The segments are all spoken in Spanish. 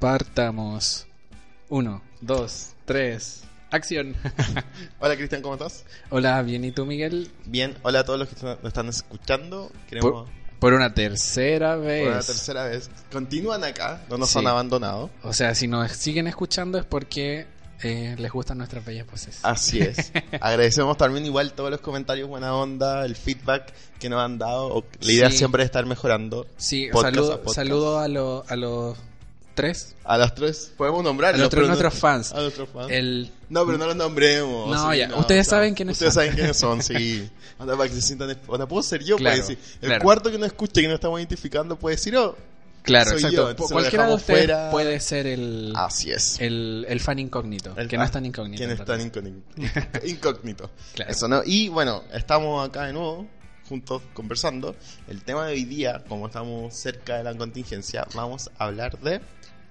Partamos. Uno, dos, tres. Acción. Hola Cristian, ¿cómo estás? Hola, bien, ¿y tú, Miguel? Bien, hola a todos los que nos están escuchando. Queremos Por una tercera vez. por una tercera vez. Continúan acá, no nos Sí. han abandonado. O sea, si nos siguen escuchando es porque eh, les gustan nuestras bellas voces. Así es. Agradecemos también igual todos los comentarios, buena onda, el feedback que nos han dado. La idea Sí. siempre es estar mejorando. Sí, saludo, a saludo a, lo- a los tres. A los tres podemos A nombrarlos. los tres nuestros fans. A nuestros fans. El, No, pero no los nombremos. No, sí, ya. Ustedes saben quiénes Ustedes son. saben quiénes son, sí. Onda, para que se sientan. Onda, puedo ser yo, Claro, puede decir. El claro. cuarto que no escucha y que no estamos identificando puede decir, oh, claro, soy exacto. yo, Cualquiera de ustedes fuera. puede ser el, así es. el, el fan incógnito. El- que no es tan incógnito. ¿Quién en es tan incógnito? incógnito. Claro. Eso, ¿no? Y bueno, estamos acá de nuevo, juntos, conversando. El tema de hoy día, como estamos cerca de la contingencia, vamos a hablar de...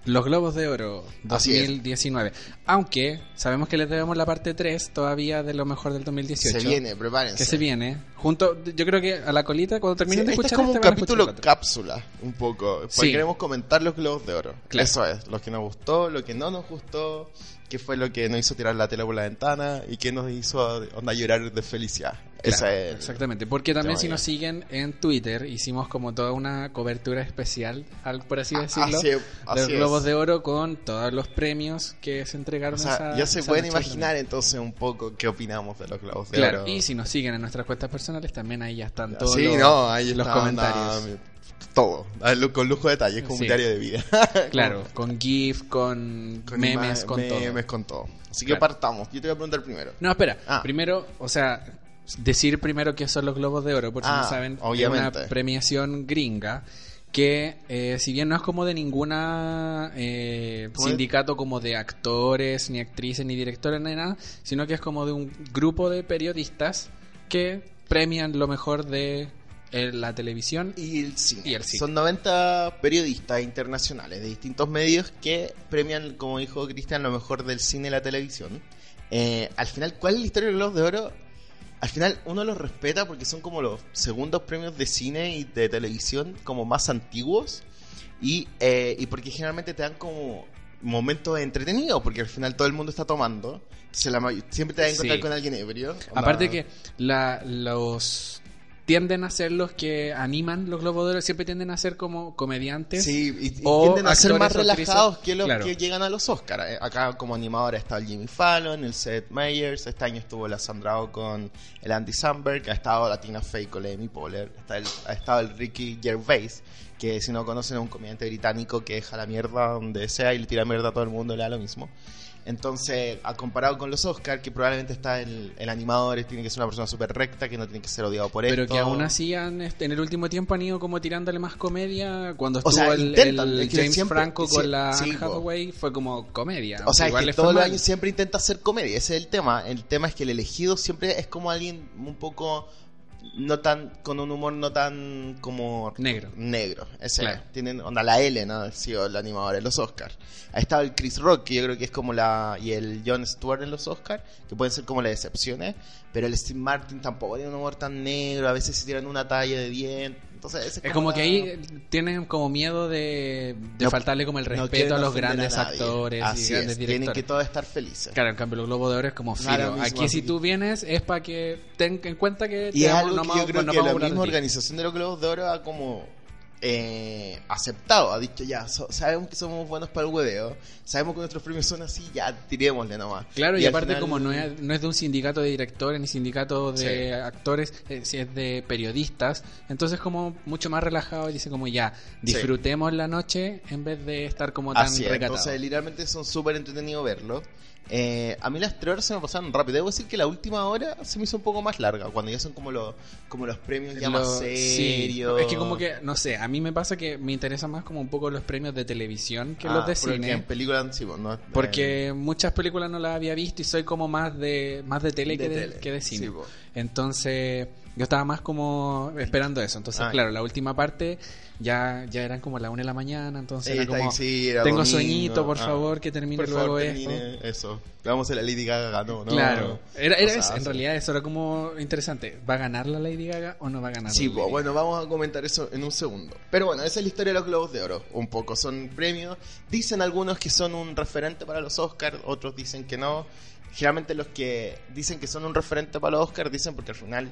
Los Globos de Oro Así es. 2019. Aunque sabemos que les debemos la parte 3 todavía de lo mejor del 2018. Se viene, prepárense. Que se viene. Junto, yo creo que a la colita, cuando Sí, terminen de este es como un este, escuchar capítulo cápsula, un poco. Porque Sí. queremos comentar los globos de oro. Claro. Eso es, lo que nos gustó, lo que no nos gustó, qué fue lo que nos hizo tirar la tela por la ventana y qué nos hizo onda llorar de felicidad. Claro, Esa es. Exactamente, porque también si nos siguen en Twitter, hicimos como toda una cobertura especial, al- por así decirlo, Así, de así los es. Globos de Oro con todos los premios que se entregaron. O sea, esa- ya se pueden imaginar entonces un poco qué opinamos de los globos de Claro, oro. y si nos siguen en nuestras cuentas personales, también ahí ya están todos sí, los, no, ahí los comentarios. onda, todo, Ah, con lujo de detalles, como Sí. un diario de vida. Claro, con GIF, con, Con memes, con todo. memes, con todo. Así Claro. que partamos. Yo te voy a preguntar primero. No, espera. Ah. Primero, o sea, decir primero qué son los Globos de Oro, por si Ah, no saben, obviamente. es una premiación gringa que eh, si bien no es como de ninguna eh, ¿Cómo es? sindicato como de actores, ni actrices, ni directores, ni nada, sino que es como de un grupo de periodistas que premian lo mejor de eh, la televisión Y el cine. Y el cine. Son 90 periodistas internacionales de distintos medios que premian, como dijo Cristian, lo mejor del cine y la televisión. Eh, al final, ¿cuál es la historia de los Globos de Oro? Al final uno los respeta porque son como los segundos premios de cine y de televisión como más antiguos y, eh, y porque generalmente te dan como momentos entretenidos porque al final todo el mundo está tomando. Entonces la siempre te vas a encontrar Sí. con alguien ebrio. Aparte que la, los tienden a ser los que animan los Globos de Oro, siempre tienden a ser como comediantes. Sí, y, y O tienden a ser más actrices. relajados que los Claro. que llegan a los Oscars. Acá como animadora está el Jimmy Fallon, el Seth Meyers, este año estuvo la Sandra Oh con el Andy Samberg, ha estado la Tina Fey con la Amy Poehler, está el- ha estado el Ricky Gervais, que si no conocen es un comediante británico que deja la mierda donde sea y le tira mierda a todo el mundo, le da lo mismo. Entonces, a comparado con los Oscars, que probablemente está el, el animador, tiene que ser una persona súper recta, que no tiene que ser odiado por Pero esto. que aún así han, este, en el último tiempo han ido como tirándole más comedia. Cuando O estuvo sea, el, intentan, el es que James siempre- Franco sí, con la sí. Hathaway fue como comedia. O sea, es que todos los años siempre intenta hacer comedia, ese es el tema. El tema es que el elegido siempre es como alguien un poco no tan con un humor no tan como Negro. negro ese Claro. tienen onda la L no ha sido el animador en los Oscars ha estado el Chris Rock que yo creo que es como la y el Jon Stewart en los Oscars que pueden ser como las excepciones pero el Steve Martin tampoco tiene un humor tan negro a veces se tiran una talla de diente entonces ese Es como la- que ahí tienen como miedo de, de No- faltarle como el no respeto quieren a los grandes nadie. actores Así y grandes es, tienen directores. que todos estar felices Claro, en cambio los Globos de Oro es como filo. Aquí si tú vienes es para que ten en cuenta que Y es algo no que yo creo no que a la misma organización de los Globos de Oro ha como eh, aceptado, ha dicho ya, so- sabemos que somos buenos para el hueveo, sabemos que nuestros premios son así, ya tirémosle nomás. Claro, y, aparte final- como no es, no es de un sindicato de directores ni sindicato de Sí. actores, eh, si es de periodistas, entonces como mucho más relajado y dice como ya, disfrutemos la noche en vez de estar como tan Así es, recatado. entonces literalmente son súper entretenidos verlo. Eh, a mí las tres horas se me pasaron rápido. Debo decir que la última hora se me hizo un poco más larga, cuando ya son como los, como los premios ya Lo- más sí, serios. es que como que, no sé, a mí me pasa que me interesa más como un poco los premios de televisión que Ah, los de porque cine. En películas, sí, pues, no, Porque muchas películas no las había visto y soy como más de más de tele, De que, de, que de cine. sí, po. Entonces, Yo estaba más como esperando eso. Entonces, Ah. claro, la última parte ya, ya eran como la una de la mañana. Entonces, era como, sí, era tengo domingo. sueñito, por Ah. favor, que termine Por luego favor, esto. termine eso. Vamos a la Lady Gaga ganó, ¿no? Claro, era, era eso, en realidad eso era como interesante. ¿Va a ganar la Lady Gaga o no va a ganar? Sí, la Lady bueno, vamos a comentar eso en un segundo. Pero bueno, esa es la historia de los Globos de Oro. Un poco, son premios. Dicen algunos que son un referente para los Oscars, otros dicen que no. Generalmente los que dicen que son un referente para los Oscars dicen porque al final,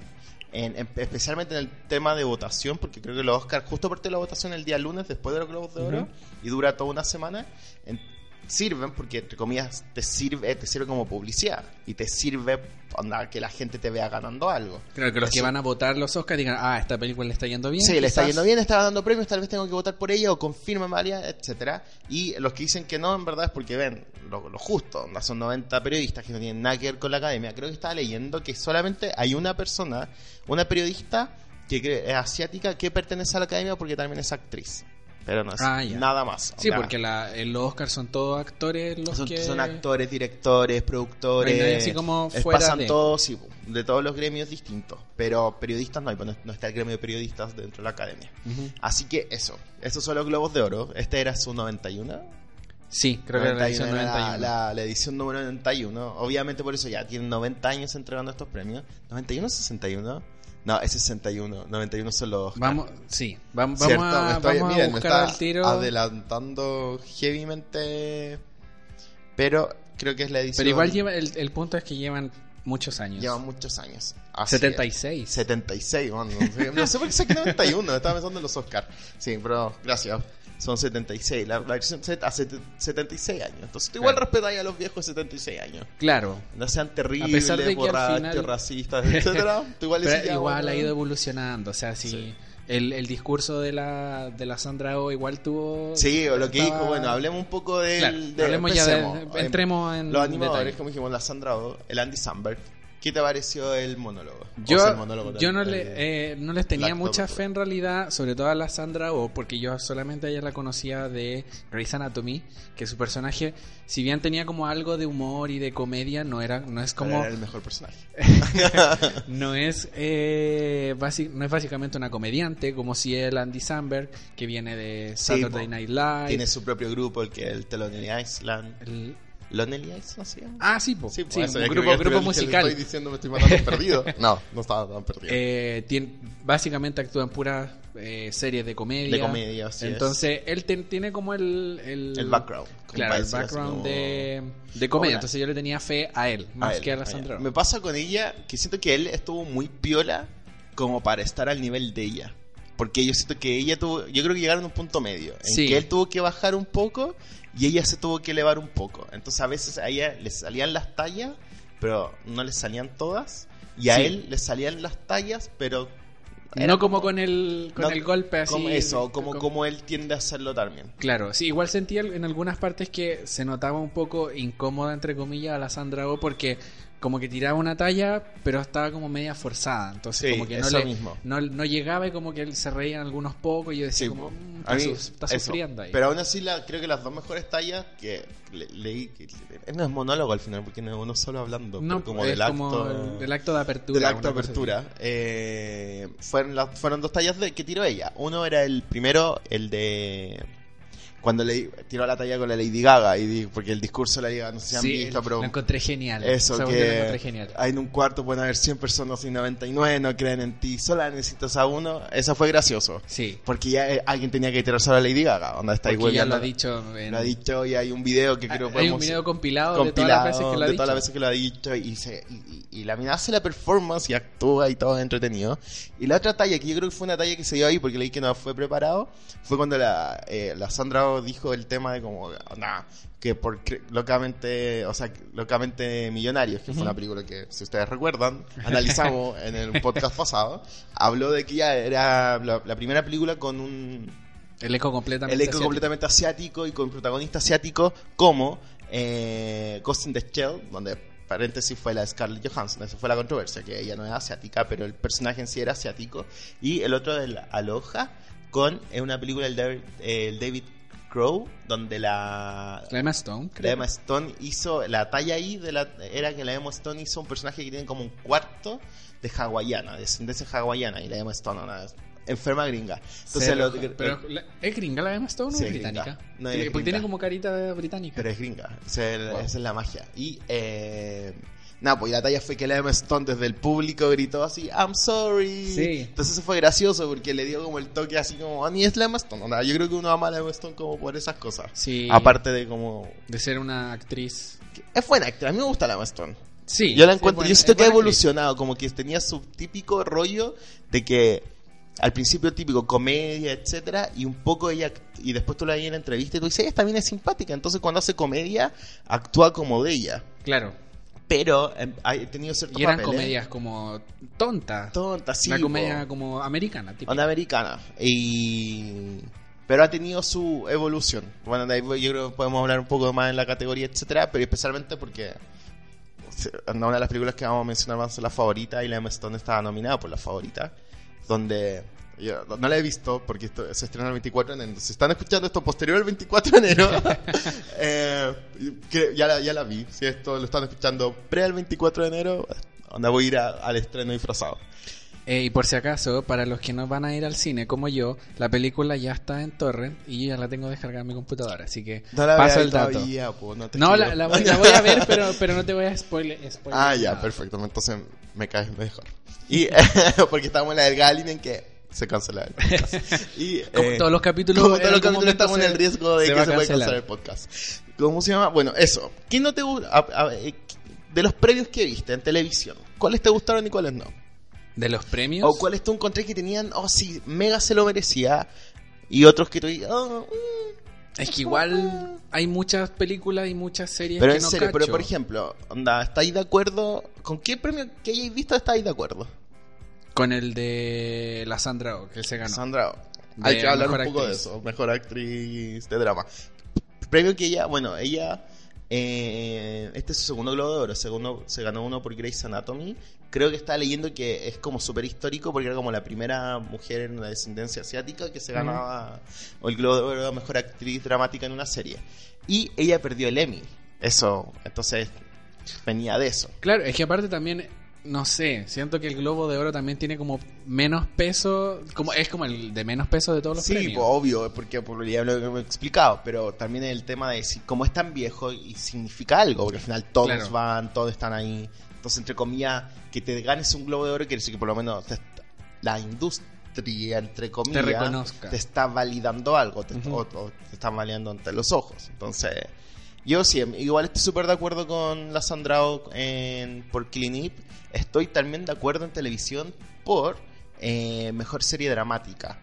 en- en- especialmente en el tema de votación, porque creo que los Oscars, justo parte de la votación el día lunes después de los Globos de Oro y dura toda una semana, en- sirven porque entre comillas te sirve te sirve como publicidad y te sirve onda, que la gente te vea ganando algo. Claro, que los que van a votar los Oscars digan, ah, esta película le está yendo bien. Sí, le está yendo bien, está dando premios, tal vez tengo que votar por ella o confirma María, etcétera. Y los que dicen que no, en verdad es porque ven lo, lo justo, onda, son 90 periodistas que no tienen nada que ver con la academia. Creo que estaba leyendo que solamente hay una persona, una periodista que es asiática que pertenece a la academia porque también es actriz. Pero no es Ah, nada más. Sí, porque la, los Oscars son todos actores los son, que... son actores, directores, productores. No así como fuera pasan de- todos, sí, de todos los gremios distintos. Pero periodistas no hay, pues no, no está el gremio de periodistas dentro de la academia. Así que eso, esos son los globos de oro. Este era su 91. Sí, creo que era la edición 91 era 91. La, la edición número 91. Obviamente por eso ya tienen 90 años entregando estos premios. ¿91 o 61? No, es 61. 91 son los Oscar. Vamos, sí, vamos, a, estoy- vamos a miren, me buscar está al tiro. adelantando heavymente. Pero creo que es la edición. Pero igual lleva, el, el punto es que llevan muchos años. Llevan muchos años. Así 76. es. 76, bueno, no sé, no sé por qué saqué 91, estaba pensando en los Oscars. Sí, pero gracias. Son 76, la, la versión Z hace 76 años. Entonces, tú igual Claro. respetáis a los viejos de 76 años. Claro. No sean terribles, que borrachos, final- racistas, etcétera. Tú igual Pero igual bueno. ha ido evolucionando. O sea, si Sí. el, el discurso de la, de la Sandra O igual tuvo. Sí, o lo que estaba- dijo, bueno, hablemos un poco del, Claro, de, hablemos ya de- entremos en Los animadores, detalle. como dijimos, la Sandra Oh, el Andy Samberg. ¿Qué te pareció el monólogo? O Yo, sea, el monólogo yo del- no, le, eh, no les tenía mucha fe en realidad, sobre todo a la Sandra O, porque yo solamente ella la conocía de Grey's Anatomy, que su personaje, si bien tenía como algo de humor y de comedia, no era, no es como, Era el mejor personaje. no es, eh, no es básicamente una comediante, como si el Andy Samberg, que viene de Saturday. Night Live. Tiene su propio grupo, el que el Telonely Island. el- ¿Lonely se llama? ah, sí, po. Sí, Sí, eso, un grupo, grupo musical. Estoy diciendo me estoy matando perdido. No, no estaba tan perdido. Eh, tiene, básicamente actúa en puras eh, series de comedia. De comedia, es. Entonces, él ten- tiene como el... El, el background. Claro, el background como- de, de comedia. Hola. Entonces yo le tenía fe a él, más a él, que a la Sandra. Me pasa con ella que siento que él estuvo muy piola como para estar al nivel de ella. Porque yo siento que ella tuvo, yo creo que llegaron a un punto medio, en Sí. que él tuvo que bajar un poco y ella se tuvo que elevar un poco. Entonces a veces a ella le salían las tallas, pero no le salían todas. Y a Sí. él le salían las tallas, pero... no como con el, con no el golpe así. Como eso, como, como- como él tiende a hacerlo también. Claro, sí, igual sentía en algunas partes que se notaba un poco incómoda, entre comillas, a la Sandra O porque como que tiraba una talla, pero estaba como media forzada. Entonces, Sí, como que no, eso le, mismo. no, no llegaba y como que se reían algunos pocos y yo decía Sí, como. "Mm, A está, su- sufriendo ahí. Pero aún así, la, creo que las dos mejores tallas que le- leí. Que, no es monólogo al final, porque no es uno solo hablando. no, pero como es del como acto. el, el acto de apertura. del acto de apertura. Eh, fueron, las- fueron dos tallas de, que tiró ella. Uno era el primero, el de. Cuando le tiró la talla con la Lady Gaga, y porque el discurso de la Lady Gaga no sé si han Sí, visto, pero lo encontré genial. eso, cuestión la que encontré genial. hay en un cuarto pueden haber 100 personas y 99 no creen en ti, solo necesitas a uno. Eso fue gracioso. Sí, Porque ya eh, alguien tenía que tirar solo a Lady Gaga, donde está porque ya igual lo ha dicho. en- lo ha dicho y hay un video que creo hay podemos un video compilado, de compilado todas las veces que lo ha de dicho. todas las veces que lo ha dicho y, se- y, y- y la mina hace la performance y actúa y todo entretenido. Y la otra talla, que yo creo que fue una talla que se dio ahí porque leí que no fue preparado, fue cuando la, eh, la Sandra Dijo el tema de como, nah, que por locamente, o sea, locamente millonarios, que fue una película que, si ustedes recuerdan, analizamos en el podcast pasado, habló de que ya era la, la primera película con un El eco completamente. elenco asiático. completamente asiático y con protagonista asiático como eh, Ghost in the Shell, donde paréntesis fue la de Scarlett Johansson, esa fue la controversia, que ella no es asiática, pero el personaje en sí era asiático, y el otro del Aloha con eh, una película del David, eh, el David Crow, donde la, La Emma Stone, la. Emma Stone hizo la talla ahí de la era que la Emma Stone hizo un personaje que tiene como un cuarto de hawaiana, de descendencia hawaiana y la Emma Stone una enferma gringa. Entonces lo- pero, la- ¿es gringa la Emma Stone o es británica? No, es porque tiene como carita británica. pero es gringa, esa es, Wow. esa es la magia. Y eh, nada, pues y la talla fue que la Emma Stone desde el público gritó así, I'm sorry. Sí. Entonces eso fue gracioso porque le dio como el toque así como, a mí es la Emma Stone. Yo creo que uno ama a la Emma Stone como por esas cosas. Sí. Aparte de como... de ser una actriz. Es buena actriz, a mí me gusta la Emma Stone. Sí. Yo la encuentro, yo siento que ha actriz. evolucionado, como que tenía su típico rollo de que al principio típico comedia, etcétera, y un poco ella y después tú la ves en la entrevista y tú dices, ella también es simpática, entonces cuando hace comedia actúa como de ella. Claro. Pero eh, ha tenido ciertos Y eran papeles comedias como tontas. tontas, sí, una po. comedia como americana, tipo. onda americana y pero ha tenido su evolución. Bueno, de ahí yo creo que podemos hablar un poco más en la categoría, etcétera, pero especialmente porque una de las películas que vamos a mencionar a ser la favorita y la Emma Stone estaba nominada por la favorita, donde yo no la he visto porque esto se estrena el 24 de enero. Si están escuchando esto posterior al 24 de enero, eh, que ya, la, ya la vi. Si esto lo están escuchando pre al 24 de enero, donde voy a ir a- al estreno disfrazado. Eh, y por si acaso, para los que no van a ir al cine como yo, la película ya está en torrent y yo ya la tengo descargada en mi computadora. Así que No la paso el dato. todavía, po, no No, la, la voy, la voy a ver, pero, pero no te voy a spoiler. spoiler Ah, ya, nada. perfecto. Entonces me caes mejor. Y porque estamos en la del Galin en que se cancela el podcast. Y, Como eh, todos los capítulos, como todos los capítulos estamos en el riesgo de se que se puede cancelar. el podcast. ¿Cómo se llama? Bueno, eso. ¿Qué no te gusta? eh, De los previos que viste en televisión, ¿cuáles te gustaron y cuáles no? De los premios. ¿O cuáles tú encontré que tenían, oh sí, mega se lo merecía? Y otros que tú oh, mm, Es que igual hay muchas películas y muchas series Pero que en no serio, pero por ejemplo, onda, ¿estáis de acuerdo? ¿Con qué premio que hayáis visto estáis de acuerdo? Con el de la Sandra Oh, que se ganó. Sandra, hay que hablar un mejor poco de actriz. eso. Mejor actriz de drama. Premio que ella, bueno, ella. eh, este es su segundo Globo de Oro. Segundo, se ganó uno por Grey's Anatomy. Creo que estaba leyendo que es como súper histórico porque era como la primera mujer en una descendencia asiática que se ganaba el Globo de Oro a mejor actriz dramática en una serie. Y ella perdió el Emmy. Eso, entonces venía de eso. Claro, es que aparte también, no sé, siento que el Globo de Oro también tiene como menos peso, como es como el de menos peso de todos los Sí, premios. pues, obvio, porque por ya lo que me he explicado, pero también el tema de si, cómo es tan viejo y significa algo, porque al final todos Claro. van, todos están ahí. Entonces, entre comillas, que te ganes un globo de oro quiere decir que por lo menos te- la industria, entre comillas, reconozca. te está validando algo, te, o, o te están validando ante los ojos. Entonces, yo sí, igual estoy súper de acuerdo con la Sandrao en, por Clean. Estoy también de acuerdo en televisión por eh, mejor serie dramática.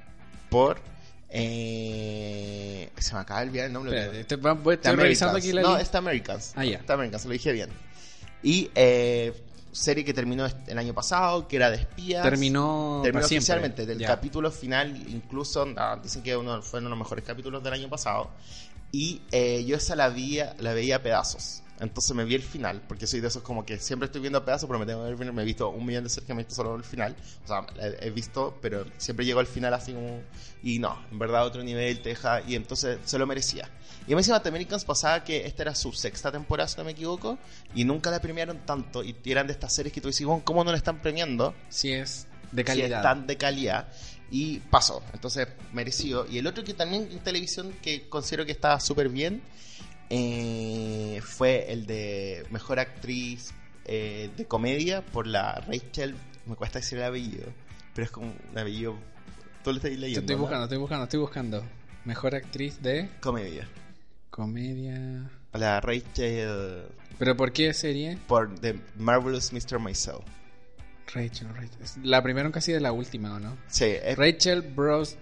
Por. eh, se me acaba de olvidar el nombre. Espérate, The estoy revisando aquí la No, es The Americans. Ah. The Americans, lo dije bien. Y eh, serie que terminó el año pasado, que era de espías. Terminó, Terminó siempre. oficialmente. Del capítulo final, incluso ah, dicen que uno fue uno de los mejores capítulos del año pasado. Y eh, yo esa la, veía, la veía a pedazos. Entonces me vi el final, porque soy de esos como que siempre estoy viendo pedazos, pero me tengo que ver el final. Me he visto un millón de series que me he visto solo el final. O sea, he, visto, pero siempre llego al final así como... Y no, en verdad otro nivel te deja... Y entonces se lo merecía. Y me encima The Americans pasaba que esta era su sexta temporada, si no me equivoco, y nunca la premiaron tanto. Y eran de estas series que tú dices, "Bueno, ¿cómo no la están premiando? Sí es de si calidad. es tan de calidad y pasó entonces merecido y el otro que también en televisión que considero que estaba súper bien eh, fue el de mejor actriz eh, de comedia por la Rachel me cuesta decir el apellido pero es como un apellido tú lo estás leyendo Estoy ¿no? buscando, estoy buscando, estoy buscando. Mejor actriz de comedia comedia. la Rachel ¿Pero por qué serie? por The Marvelous Mr. Maisel Rachel, Rachel. La primera casi de la última, ¿o no? sí es Rachel Bros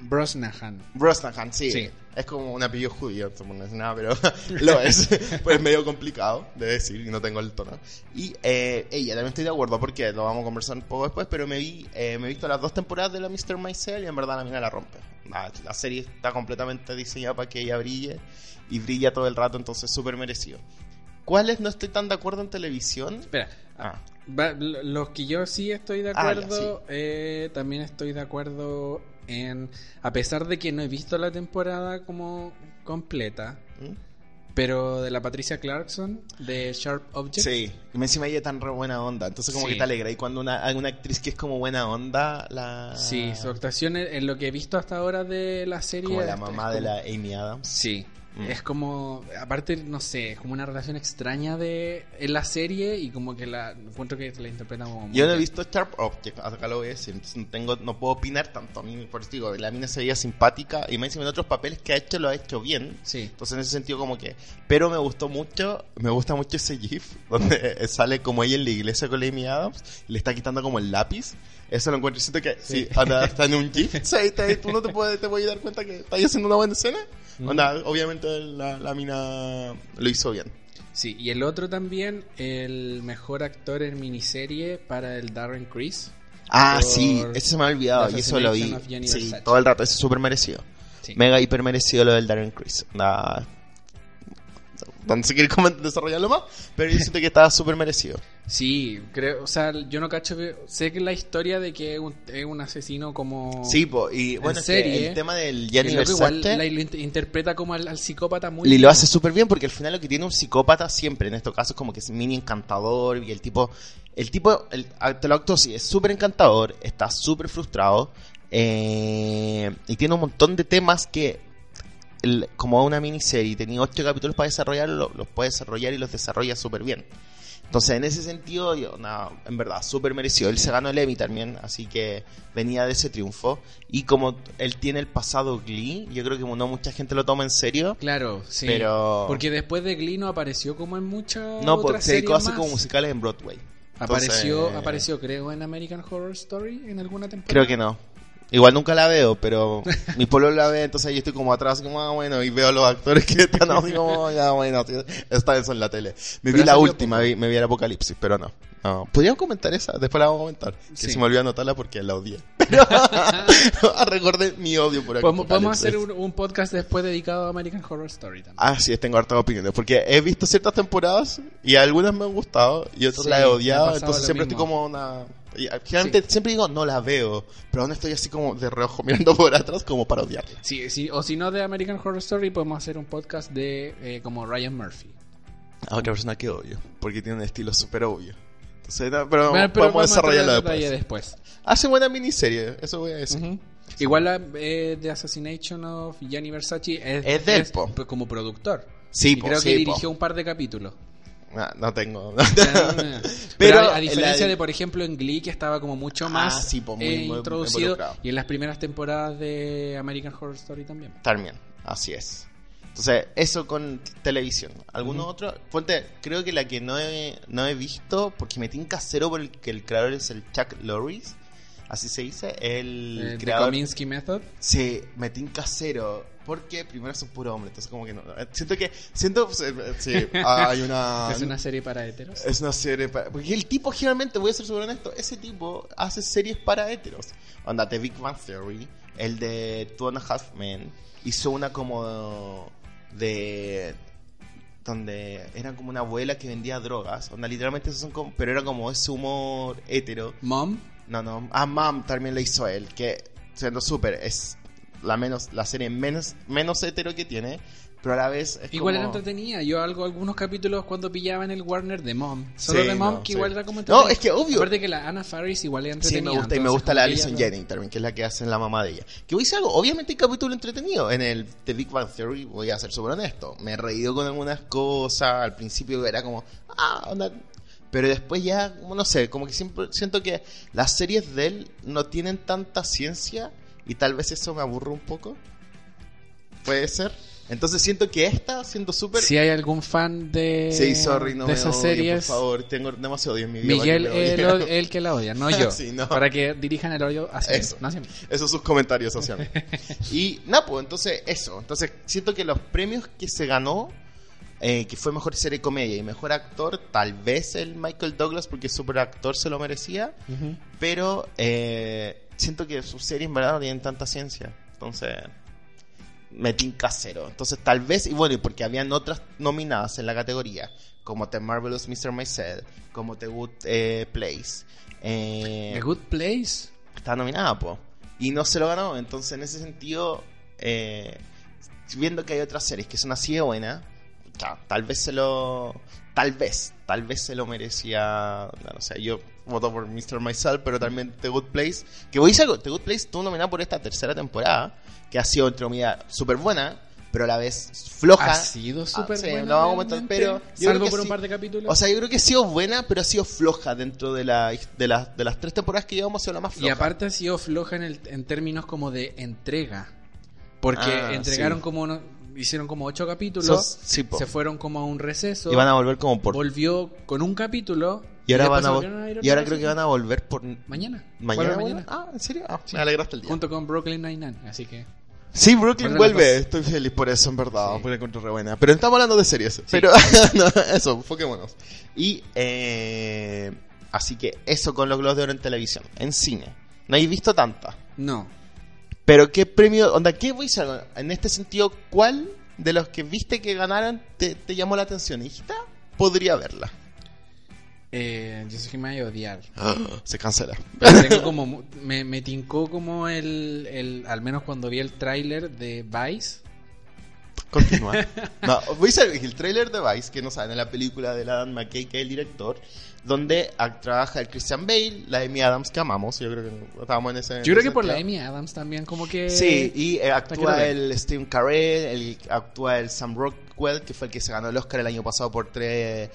Brosnahan. Brosnahan, sí. Sí. Es como un apellido judío, no es nada, pero lo es. pues es medio complicado de decir y no tengo el tono. Y eh, ella, también estoy de acuerdo porque lo vamos a conversar un poco después, pero me vi eh, me he visto las dos temporadas de la Mr. Maisel y en verdad la mina la rompe. La, la serie está completamente diseñada para que ella brille y brilla todo el rato, entonces súper merecido. ¿Cuáles no estoy tan de acuerdo en televisión? Espera, Ah, los que yo sí estoy de Ah, ya, acuerdo, eh, también estoy de acuerdo en, a pesar de que no he visto la temporada como completa, ¿Mm? pero de la Patricia Clarkson de Sharp Objects. Sí, y encima ella tan re buena onda, entonces como Sí. que te alegra. Y cuando una, una actriz que es como buena onda, la... Sí, su actuación en en lo que he visto hasta ahora de la serie. Como la mamá es de como- la Amy Adams. Sí. Mm. Es como, aparte, no sé, es como una relación extraña de en la serie y como que la encuentro que la interpreta como. Yo no he visto Sharp Object, acá lo voy a decir, entonces no, tengo, no puedo opinar tanto. A mí, por eso digo, la mina se veía simpática y me encima en otros papeles que ha hecho lo ha hecho bien. Sí. Entonces en ese sentido como que... Pero me gustó mucho, me gusta mucho ese GIF donde sale como ella en la iglesia con Amy Adams y le está quitando como el lápiz. Eso lo encuentro. Siento que Sí. sí, anda, está en un GIF. Sí, te- tú no te puedes, te puedes dar cuenta que está haciendo una buena escena. Mm. Onda, obviamente la, la mina lo hizo bien. Sí, y el otro también, el mejor actor en miniserie para el Darren Criss. Ah, sí, eso se me ha olvidado y eso lo vi. Sí, todo el rato, eso es súper merecido. Sí. Mega hiper merecido lo del Darren Criss. Nada. Si quiere coment- desarrollarlo más, pero yo siento que estaba súper merecido. Sí, creo, o sea, yo no cacho que. Sé que la historia de que es un, es un asesino como. Sí, po, y bueno, es que serie, el tema del Gianni que igual Versace la, interpreta como al, al psicópata muy. y lo hace súper bien porque al final lo que tiene un psicópata siempre, en estos casos, como que es mini encantador y el tipo, el tipo, el, ah, te lo acto sí, es súper encantador, está súper frustrado eh, y tiene un montón de temas que el- como una miniserie tenía ocho capítulos para desarrollar, lo- los puede desarrollar y los desarrolla súper bien. Entonces, en ese sentido, yo, no, en verdad, súper merecido. Él se ganó el Emmy también, así que venía de ese triunfo. Y como él tiene el pasado Glee, yo creo que no mucha gente lo toma en serio. Claro, sí. Pero- Porque después de Glee no apareció como en muchas. No, porque se dedicó a hacer como musicales en Broadway. Apareció, apareció, creo, en American Horror Story en alguna temporada. Creo que no. Igual nunca la veo, pero mi pueblo la ve, entonces yo estoy como atrás, como, ah, bueno, y veo a los actores que están así como, ya, bueno, sí, esta vez en la tele. Me Pero vi la última, vi- me vi el Apocalipsis, pero no. no. ¿Podríamos comentar esa? Después la vamos a comentar. Que Sí. se me olvidó anotarla porque la odié. Pero recordé mi odio por Podemos, podemos Apocalipsis. hacer un, un podcast después dedicado a American Horror Story también. Ah, sí, tengo hartas opiniones. Porque he visto ciertas temporadas y algunas me han gustado y otras Sí, las he odiado. Entonces siempre mismo. estoy como una. Y, ah, Generalmente siempre digo, no la veo. Pero aún estoy así como de reojo mirando por atrás como para odiarla. Sí, sí, o si no de American Horror Story, podemos hacer un podcast de eh, como Ryan Murphy. A otra persona que odio. Porque tiene un estilo súper obvio. Entonces, no, pero, Bueno, pero podemos desarrollarlo después. después. Hace buena miniserie, eso voy a decir. Igual la eh, The Assassination of Gianni Versace es, Es de p- como productor. Sí, y po, creo sí, que po. dirigió un par de capítulos. Ah, no tengo. pero, Pero a, a la- diferencia de, por ejemplo, en Glee, que estaba como mucho Ah, más sí, po, muy- eh, muy introducido, y en las primeras temporadas de American Horror Story también. También, así es. Entonces, eso con televisión. ¿Alguno Ujú. otro? Ponte, creo que la que no he, no he visto, porque me tinca cero por el que el creador es el Chuck Lorre, así se dice, el Eh, The creador. Kominsky Method. Sí, me tinca cero. Porque primero es un puro hombre, entonces como que no. eh, Siento que. Siento. eh, Sí, hay una. es una serie para heteros. Es una serie para... Porque el tipo generalmente, voy a ser súper honesto, ese tipo hace series para heteros. Onda, The Big Bang Theory, el de Two and a Half Men, hizo una como de... Donde era como una abuela que vendía drogas. Onda, literalmente son como... Pero era como ese humor hetero. Mom. No, no. Ah, Mom también lo hizo él. Que, siendo súper, es la menos la serie menos, menos hetero que tiene. Pero a la vez es Igual era como- entretenida. Yo algo, algunos capítulos cuando pillaban el Warner de Mom. Solo Sí, de Mom, no, que sí. igual era como No, es que obvio. Aparte que la Anna Faris igual era Sí, entretenida. me gusta y me gusta la Alison lo- Jennings también, que es la que hace la mamá de ella. Que voy a decir algo, obviamente hay capítulo entretenido. En el The Big Bang Theory, voy a ser súper honesto. Me he reído con algunas cosas. Al principio era como, ah, onda. Pero después ya, no sé, como que siempre siento que las series de él no tienen tanta ciencia y tal vez eso me aburre un poco. Puede ser. Entonces siento que esta, siendo súper... Si hay algún fan de, Sí, sorry, no de me esas series, por favor. Tengo demasiado odio en mi vida. Miguel me el, el que la odia, no yo. Sí, no. Para que dirijan el odio hacia Eso. no hacia mí. Esos sus comentarios mí. y nada, pues entonces eso. Entonces siento que los premios que se ganó, eh, que fue mejor serie comedia y mejor actor, tal vez el Michael Douglas, porque super actor se lo merecía. Pero eh, siento que sus series en verdad no tienen tanta ciencia. Entonces me tinca cero. Entonces tal vez, y bueno, porque habían otras nominadas en la categoría, como The Marvelous Mr. Maisel, como The Good eh, Place. The Good Place. Está nominada, po. y no se lo ganó. Entonces, en ese sentido, viendo que hay otras series que son así de buenas, ta- tal vez se lo. Tal vez, tal vez se lo merecía. No sé, yo voto por Mr. Myself, pero también The Good Place. Que voy a decir algo: The Good Place estuvo nominada por esta tercera temporada, que ha sido, entre comillas, súper buena, pero a la vez floja. Ha sido súper Ah, sí, buena. lo vamos a comentar, pero yo creo salvo que por un par de capítulos. O sea, yo creo que ha sido buena, pero ha sido floja dentro de, la, de, las de las tres temporadas que llevamos, ha sido la más y floja. aparte ha sido floja en, el, en términos como de entrega. Porque Ah, entregaron sí. como uno- hicieron como ocho capítulos, sí, se fueron como a un receso, Y van a volver como por. volvió con un capítulo Y ahora, van a, y ahora creo que van a volver por. mañana. ¿Mañana? Ah, ¿en serio? Ah, me alegraste el día. Junto con Brooklyn Nine-Nine, así que Sí, Brooklyn vuelve. Estoy feliz por eso, en verdad. Sí. Porque la encuentro re buena. Pero estamos hablando de series. Pero no, eso, enfoquémonos. Y eh, así que eso con los Globos de Oro en televisión. En cine. No he visto tantas. no. Pero qué premio, onda, ¿qué algo? En este sentido, ¿cuál de los que viste que ganaran te, te llamó la atención? "Ah, podría verla. Eh, yo sé que me voy a odiar. Se cancela. Pero tengo como me, me tincó como el, el al menos cuando vi el tráiler de Vice. Continúa. No, decir el trailer de Vice, que no saben, es la película de Adam McKay, que es el director, donde trabaja el Christian Bale, la Amy Adams que amamos, yo creo que estábamos en ese... Yo creo que por la. Amy Adams también como que Sí, y eh, actúa el Steve Carell, el, actúa el Sam Rockwell, que fue el que se ganó el Oscar el año pasado por tres,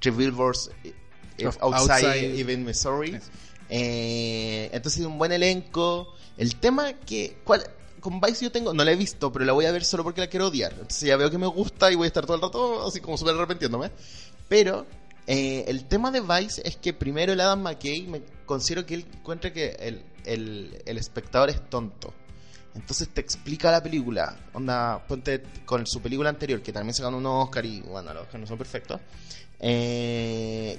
tres Billboards eh, eh, Of- Outside, Outside. Even Missouri. Eso. Eh, entonces un buen elenco. El tema que... ¿cuál? Con Vice yo tengo, no la he visto, pero la voy a ver solo porque la quiero odiar. Entonces ya veo que me gusta y voy a estar todo el rato así como súper arrepentiéndome. Pero eh, el tema de Vice es que primero el Adam McKay me considero que él encuentra que el, el, espectador es tonto. Entonces te explica la película. Onda, ponte con su película anterior, que también se ganó un Oscar y bueno, los Oscars no son perfectos. Eh,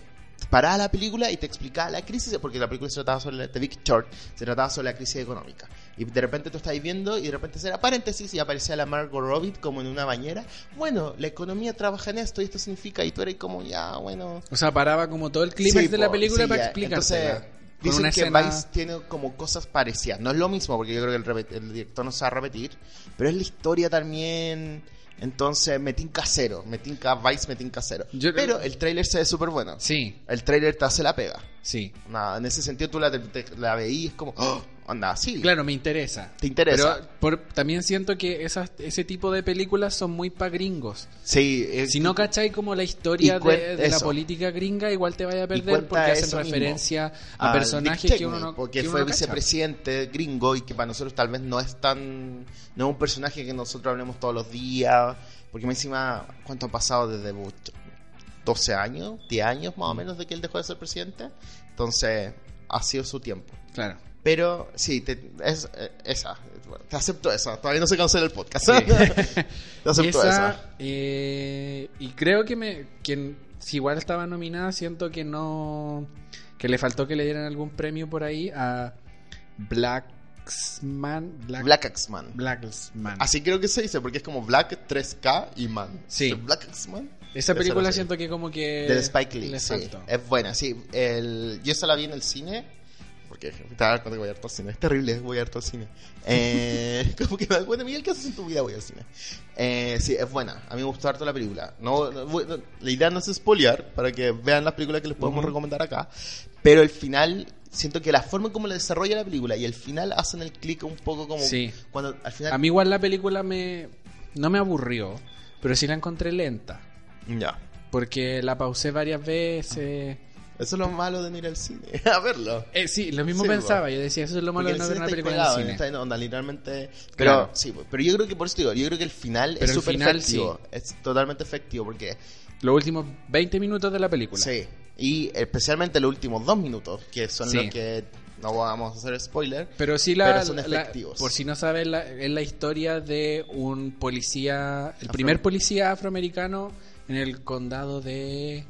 paraba la película y te explicaba la crisis, porque la película se trataba sobre la, The Big se trataba sobre la crisis económica. Y de repente tú estás viendo y de repente era paréntesis y aparecía la Margot Robbie como en una bañera. Bueno, la economía trabaja en esto y esto significa, y tú eres como ya, bueno, O sea, paraba como todo el clímax Sí, de la película sí, para explicarte. Dicen que escena- Vice tiene como cosas parecidas. No es lo mismo, porque yo creo que el, el director no se va a repetir. Pero es la historia también. Entonces, me tinca cero. Me tinca Vice, me tinca cero. Yo- pero el tráiler se ve súper bueno. Sí, El tráiler te hace la pega. Sí. Nada, en ese sentido tú la, te- la veí y es como... ¡Oh! Anda, sí. Claro, me interesa. Te interesa. Pero por- también siento que esas, ese tipo de películas son muy pa' gringos. Sí. es- Si no cachai como la historia de, de la política gringa, igual te vaya a perder porque hacen referencia a personajes que uno no porque que uno fue no cacha. vicepresidente gringo y que para nosotros tal vez no es tan no es un personaje que nosotros hablemos todos los días porque me encima cuánto ha pasado desde Bush? 12 años 10 años más o menos de que él dejó de ser presidente. Entonces ha sido su tiempo. Claro. pero sí te, es, eh, esa te acepto esa. Todavía no se cancela el podcast. Sí. te acepto esa, Esa, eh, y creo que me que si igual estaba nominada, siento que no que le faltó que le dieran algún premio por ahí a Blacksman, Black, Black Axman Blacksman. así creo que se dice porque es como Black 3K y Man. Sí. Black Axman Esa película siento que como que Del Spike Lee, le sí. Es buena, sí. El, yo esa la vi en el cine. Porque cuenta que voy harto al cine. Es terrible, voy harto al cine. Eh, como que me bueno, Miguel, ¿qué haces en tu vida? Voy al cine. Eh, sí, es buena. A mí me gustó harto la película. No, no, no, la idea no es spoilear para que vean las películas que les podemos Ujú. recomendar acá. Pero el final, siento que la forma en cómo la desarrolla la película y el final hacen el clic un poco como. Sí. Cuando al final. A mí igual la película me no me aburrió, pero sí la encontré lenta, Ya. porque la pausé varias veces. Eso es lo malo de ir al cine. a verlo. Eh, sí, lo mismo Sí, pensaba. po. Yo decía, eso es lo malo Porque de no ver una película pegado, en el cine. está en onda, literalmente. Pero Claro. sí, pero yo creo que por eso digo, yo creo que el final Pero es súper efectivo. Es totalmente efectivo porque Los últimos 20 minutos de la película. sí, y especialmente los últimos dos minutos, que son Sí. los que no vamos a hacer spoiler. Pero sí la, Pero son la- efectivos. por si no saben, la, es la historia de un policía, el primer policía afroamericano en el condado de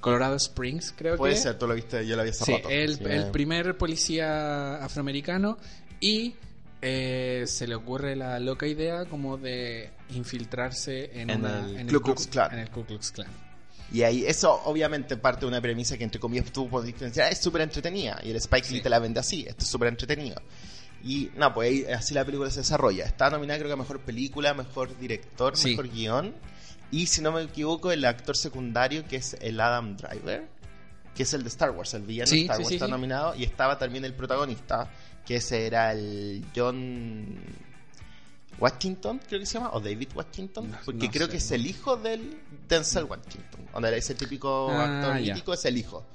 Colorado Springs, creo Puede que. ser, tú lo viste, yo lo vi Sí, rato. el, Sí, el primer policía afroamericano y eh, se le ocurre la loca idea como de infiltrarse en, En una- el en Ku Klux Klan. En el Ku Klux Klan. Y ahí, eso obviamente parte de una premisa que entre comillas tú podés pensar, "Ah, es súper entretenida. Y el Spike Lee Sí. te la vende así, esto es súper entretenido. Y no, pues ahí, así la película se desarrolla. Está nominada creo que a mejor película, mejor director, Sí. mejor guion. Y si no me equivoco, el actor secundario que es el Adam Driver, que es el de Star Wars, el villano Sí, Star sí, Wars, sí, está sí. nominado. Y estaba también el protagonista, que ese era el John Washington, creo que se llama, o David Washington, No- porque no creo sé, que es no. el hijo del Denzel Washington. Donde era ese típico Ah, actor mítico, es el hijo.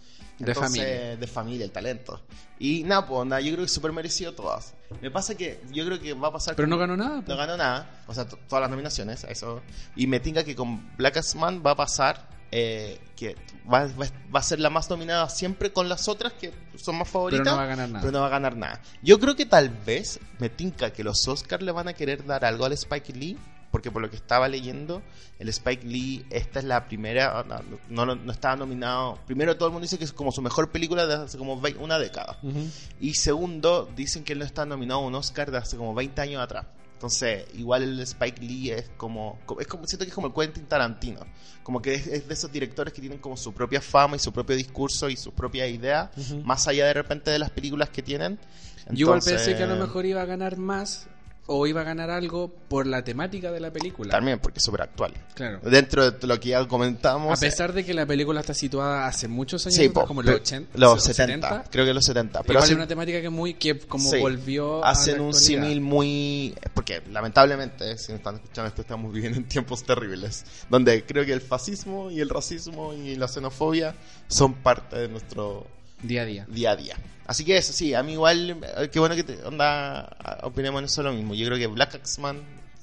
De familia. de familia, el talento. Y nada, pues nada, yo creo que súper merecido todas. Me pasa que yo creo que va a pasar. Pero no ganó nada. No pues. ganó nada, o sea, to- todas las nominaciones, eso. Y me tinga que con Black As Man va a pasar eh, que va, va- va a ser la más nominada siempre con las otras que son más Pero favoritas. no va a ganar nada. pero no va a ganar nada. Yo creo que tal vez me tinca que los Oscars le van a querer dar algo al Spike Lee. Porque por lo que estaba leyendo, el Spike Lee, esta es la primera, no, no, no- no estaba nominado. Primero, todo el mundo dice que es como su mejor película de hace como una década. Ujú. Y segundo, dicen que él no está nominado a un Oscar de hace como 20 años atrás. Entonces, igual el Spike Lee es como, es como siento que es como el Quentin Tarantino. Como que es, es de esos directores que tienen como su propia fama y su propio discurso y su propia idea, más allá de repente de las películas que tienen. Yo igual Entonces, pensé que a lo mejor iba a ganar más o iba a ganar algo por la temática de la película. También, porque es súper actual. Claro. Dentro de lo que ya comentamos. A pesar de que la película está situada hace muchos años, sí, atrás, po, como los pero- 80, los o 70, creo que los 70. Pero es una temática que muy que como sí, volvió a hacen la un símil muy... Porque lamentablemente, si no están escuchando esto, estamos viviendo en tiempos terribles. Donde creo que el fascismo y el racismo y la xenofobia son parte de nuestro día a día. día a día. Así que eso, sí, a mí igual, eh, qué bueno que te, onda, opinemos en eso lo mismo. Yo creo que Black Axman,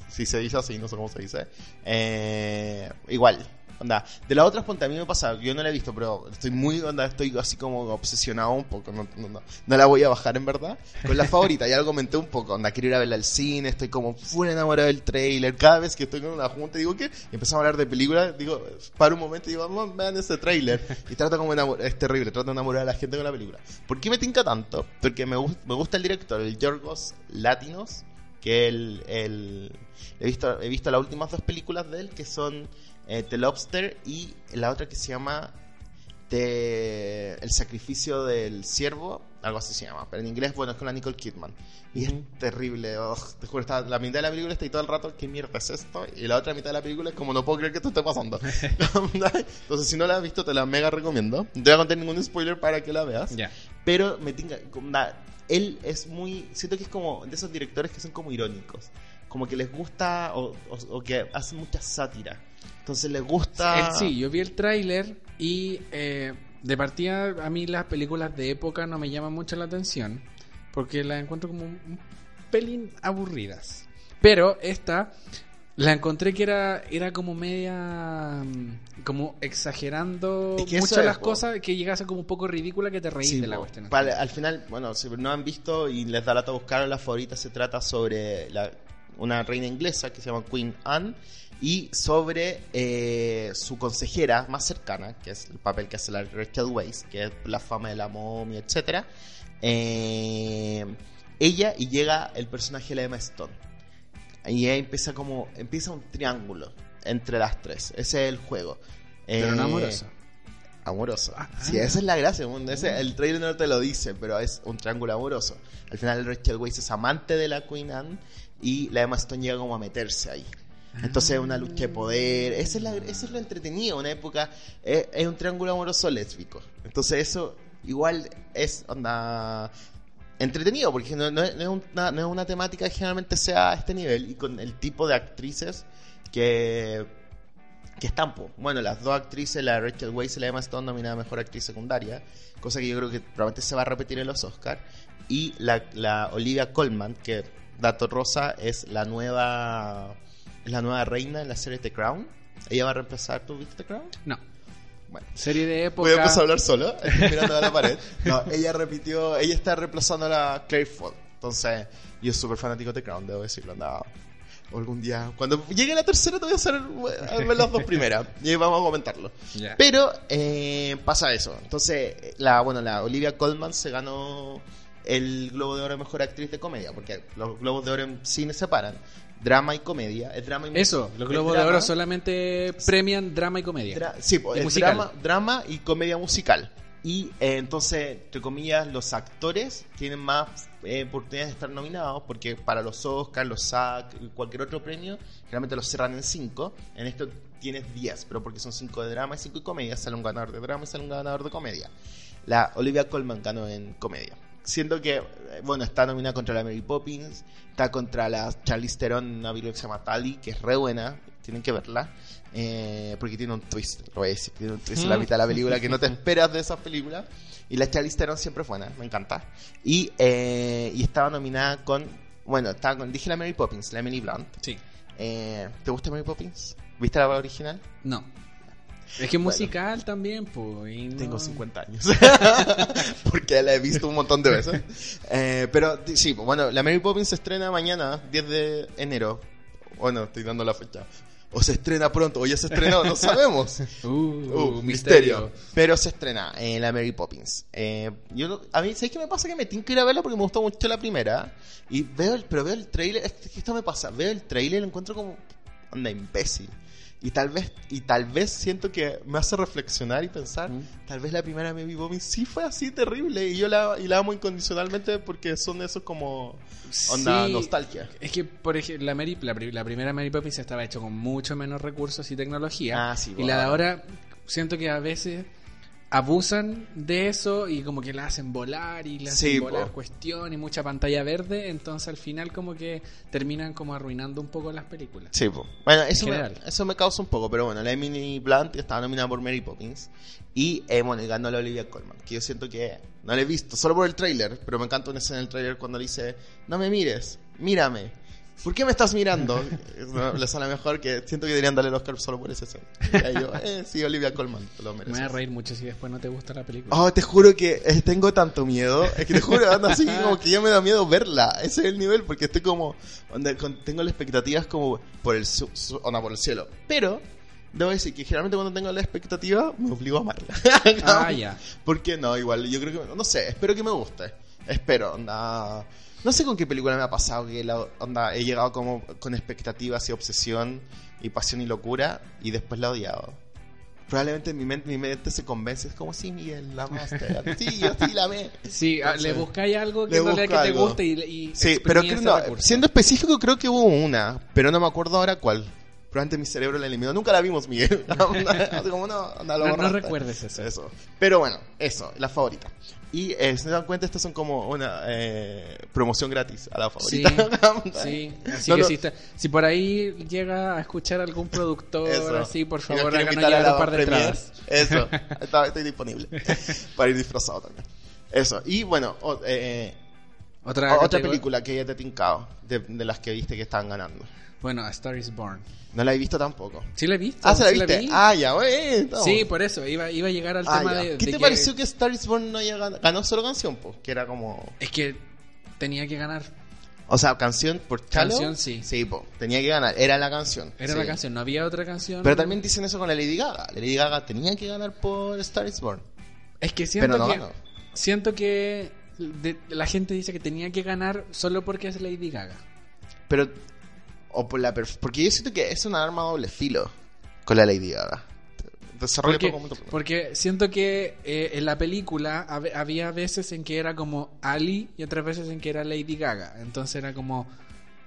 si se dice así, no sé cómo se dice, eh, igual. Onda, de las otras, ponte, a mí me pasa, yo no la he visto, pero estoy muy, onda, estoy así como obsesionado un poco, no, no, no, no la voy a bajar en verdad. Con la favorita, ya lo comenté un poco, onda, quiero ir a verla al cine, estoy como full enamorado del trailer, cada vez que estoy con una junta digo que, y empezamos a hablar de películas, digo, paro un momento y digo, vamos, vean ese trailer, y trato como enamor es terrible, trato de enamorar a la gente con la película. ¿Por qué me tinca tanto? Porque me, me gusta el director, el Yorgos Latinos, que el he visto he visto las últimas dos películas de él que son eh, The Lobster y la otra que se llama The- El sacrificio del ciervo, algo así se llama, pero en inglés bueno es con la Nicole Kidman y es terrible, oh, te juro, está- la mitad de la película está ahí todo el rato, ¿qué mierda es esto? Y la otra mitad de la película es como no puedo creer que esto esté pasando. Entonces si no la has visto te la mega recomiendo. No te voy a contar ningún spoiler para que la veas. Ya. Pero me tinga, él es muy, siento que es como de esos directores que son como irónicos, como que les gusta o, o- o que hacen mucha sátira. Entonces les gusta... Sí, yo vi el tráiler y eh, de partida a mí las películas de época no me llaman mucho la atención porque las encuentro como un pelín aburridas. Pero esta la encontré que era era como media mm, como exagerando Es que eso mucho es, las po. cosas que llegase como un poco ridícula que te reís Sí, de la po. cuestión. Para- al final, bueno, si no han visto y les da lata buscar, la favorita se trata sobre la- una reina inglesa que se llama Queen Anne y sobre eh, su consejera más cercana, que es el papel que hace la Rachel Weisz, que es la fama de la momia, etcétera. Eh, ella y llega el personaje de la Emma Stone. Y ahí empieza como empieza un triángulo entre las tres. Ese es el juego. Pero no Eh, amoroso. amoroso. Ah. Sí, esa es la gracia. Ese- el trailer no te lo dice, pero es un triángulo amoroso. Al final Rachel Weisz es amante de la Queen Anne y la Emma Stone llega como a meterse ahí. Entonces es una lucha de poder. Esa es, la, eso es lo entretenido. Una época es, es un triángulo amoroso lésbico. Entonces eso igual es onda entretenido porque no, no es, no es una, no es una temática que generalmente sea a este nivel y con el tipo de actrices que que están, bueno, las dos actrices, la Rachel Weisz y la Emma Stone nominada Mejor Actriz Secundaria, cosa que yo creo que probablemente se va a repetir en los Oscars, y la, la Olivia Colman, que, dato rosa, es la nueva la nueva reina en la serie The Crown. Ella va a reemplazar, ¿tú viste The Crown? No. Bueno. Serie de época. Voy a empezar a hablar solo, estoy mirando a la pared. No, ella repitió, ella está reemplazando a la Claire Foy. Entonces, yo soy súper fanático de The Crown, debo decirlo. Andaba algún día, cuando llegue la tercera, te voy a hacer a ver las dos primeras y vamos a comentarlo. Pero eh, pasa eso. Entonces, la, bueno, la Olivia Colman se ganó el Globo de Oro Mejor Actriz de Comedia, porque los Globos de Oro en cine separan drama y comedia. Es drama y Eso, los Globos de Oro solamente premian drama y comedia. dra- sí, pues, es drama, drama y comedia musical. Y eh, entonces, entre comillas, los actores tienen más eh, oportunidades de estar nominados porque para los Oscars, los SAG, cualquier otro premio, generalmente los cerran en 5. En esto tienes 10, pero porque son 5 de drama y 5 de comedia, sale un ganador de drama y sale un ganador de comedia. La Olivia Colman ganó en comedia. Siento que, eh, bueno, está nominada contra la Mary Poppins, está contra la Charlize Theron una película que se llama Tally, que es re buena, tienen que verla, eh, porque tiene un twist, lo voy a decir, tiene un twist en la mitad de la película que no te esperas de esas películas. Y la Charlize Theron siempre es buena, me encanta. Y, eh, y estaba nominada con, bueno, estaba con, dije la Mary Poppins, la Emily Blunt. Sí. Eh, ¿Te gusta Mary Poppins? ¿Viste la original? No. Es que musical también, pues. no- Tengo 50 años. Porque la he visto un montón de veces. Eh, pero sí, bueno, la Mary Poppins se estrena mañana, 10 de enero. Bueno, estoy dando la fecha. O se estrena pronto, o ya se estrenó, no sabemos. Uh, Uh, misterio. Pero se estrena en la Mary Poppins. Eh, yo, a mí, ¿sabes qué me pasa? Que me tengo que ir a verla porque me gustó mucho la primera. Y veo el, pero veo el trailer, esto me pasa, veo el trailer y lo encuentro como, anda, imbécil. Y tal vez, y tal vez siento que me hace reflexionar y pensar, Mm. tal vez la primera Mary Poppins sí fue así terrible. Y yo la, y la amo incondicionalmente porque son esos como, onda, Sí. nostalgia. Es que, por ejemplo, la, Mary, la, la primera Mary Poppins estaba hecho con mucho menos recursos y tecnología. Ah, sí, y la de ahora, siento que a veces abusan de eso y como que la hacen volar y la hacen Sí, volar po. cuestión y mucha pantalla verde. Entonces al final como que terminan como arruinando un poco las películas. Sí, po. bueno, eso me, eso me causa un poco, pero bueno, la Emily Blunt estaba nominada por Mary Poppins y eh, bueno, ganó la Olivia Colman, que yo siento que no la he visto, solo por el tráiler, pero me encanta una escena en el tráiler cuando le dice, no me mires, mírame. ¿Por qué me estás mirando? No, le sale mejor que siento que deberían darle el Oscar solo por esa escena. Y yo, eh, sí, Olivia Colman, lo Me mereces. voy a reír mucho si después no te gusta la película. Oh, te juro que eh, tengo tanto miedo. Es que te juro, anda así como que ya me da miedo verla. Ese es el nivel, porque estoy como. tengo las expectativas como por el, su- su- onda, por el cielo. Pero, debo decir que generalmente cuando tengo la expectativa, me obligo a amarla. Ah, ya. ¿Por qué no? Igual, yo creo que. No sé, espero que me guste. Espero. No sé con qué película me ha pasado que la, onda, he llegado como con expectativas y obsesión y pasión y locura y después la he odiado. Probablemente mi mente, mi mente se convence, es como, sí, Miguel, la amaste. Sí, yo sí la amé. Sí, ah, le buscáis algo que le en realidad busco que te guste y, y Sí, pero creo, no, siendo específico, creo que hubo una, pero no me acuerdo ahora cuál. Probablemente mi cerebro la eliminó. Nunca la vimos, Miguel. Así como, no, lo No- no recuerdes eso. Eso. Pero bueno, eso, la favorita. Y eh, si se dan cuenta, estas son como una eh, promoción gratis a la Sí, favorita. sí. Así No, que no. Si, está- si por ahí llega a escuchar algún productor Eso. así, por favor, a llegar un par de entradas. Eso, Está- estoy disponible para ir disfrazado también. Eso, y bueno, o- eh, Otra, otra película que ya te he tincado, de, de las que viste que estaban ganando. Bueno, A Star is Born. No la he visto tampoco. ¿Sí la he visto? Ah, ¿se la ¿Sí viste? vi? ah, ya, bueno. Sí, por eso. Iba, iba a llegar al Ah, tema ya. de. ¿Qué de te que- pareció que Star is Born no haya ganado? Ganó solo canción, pues, que era como... Es que tenía que ganar. O sea, canción por Chalo. Canción, sí. Sí, po, tenía que ganar, era la canción. Era sí. la canción, no había otra canción. Pero también dicen eso con la Lady Gaga. La Lady Gaga tenía que ganar por Star is Born. Es que siento Pero no que. ganó. Siento que. de- la gente dice que tenía que ganar solo porque es Lady Gaga. Pero. O por la porque yo siento que es una arma doble filo con la Lady Gaga. Desarrolla Porque, poco porque siento que eh, en la película hab- había veces en que era como Ali y otras veces en que era Lady Gaga. Entonces era como.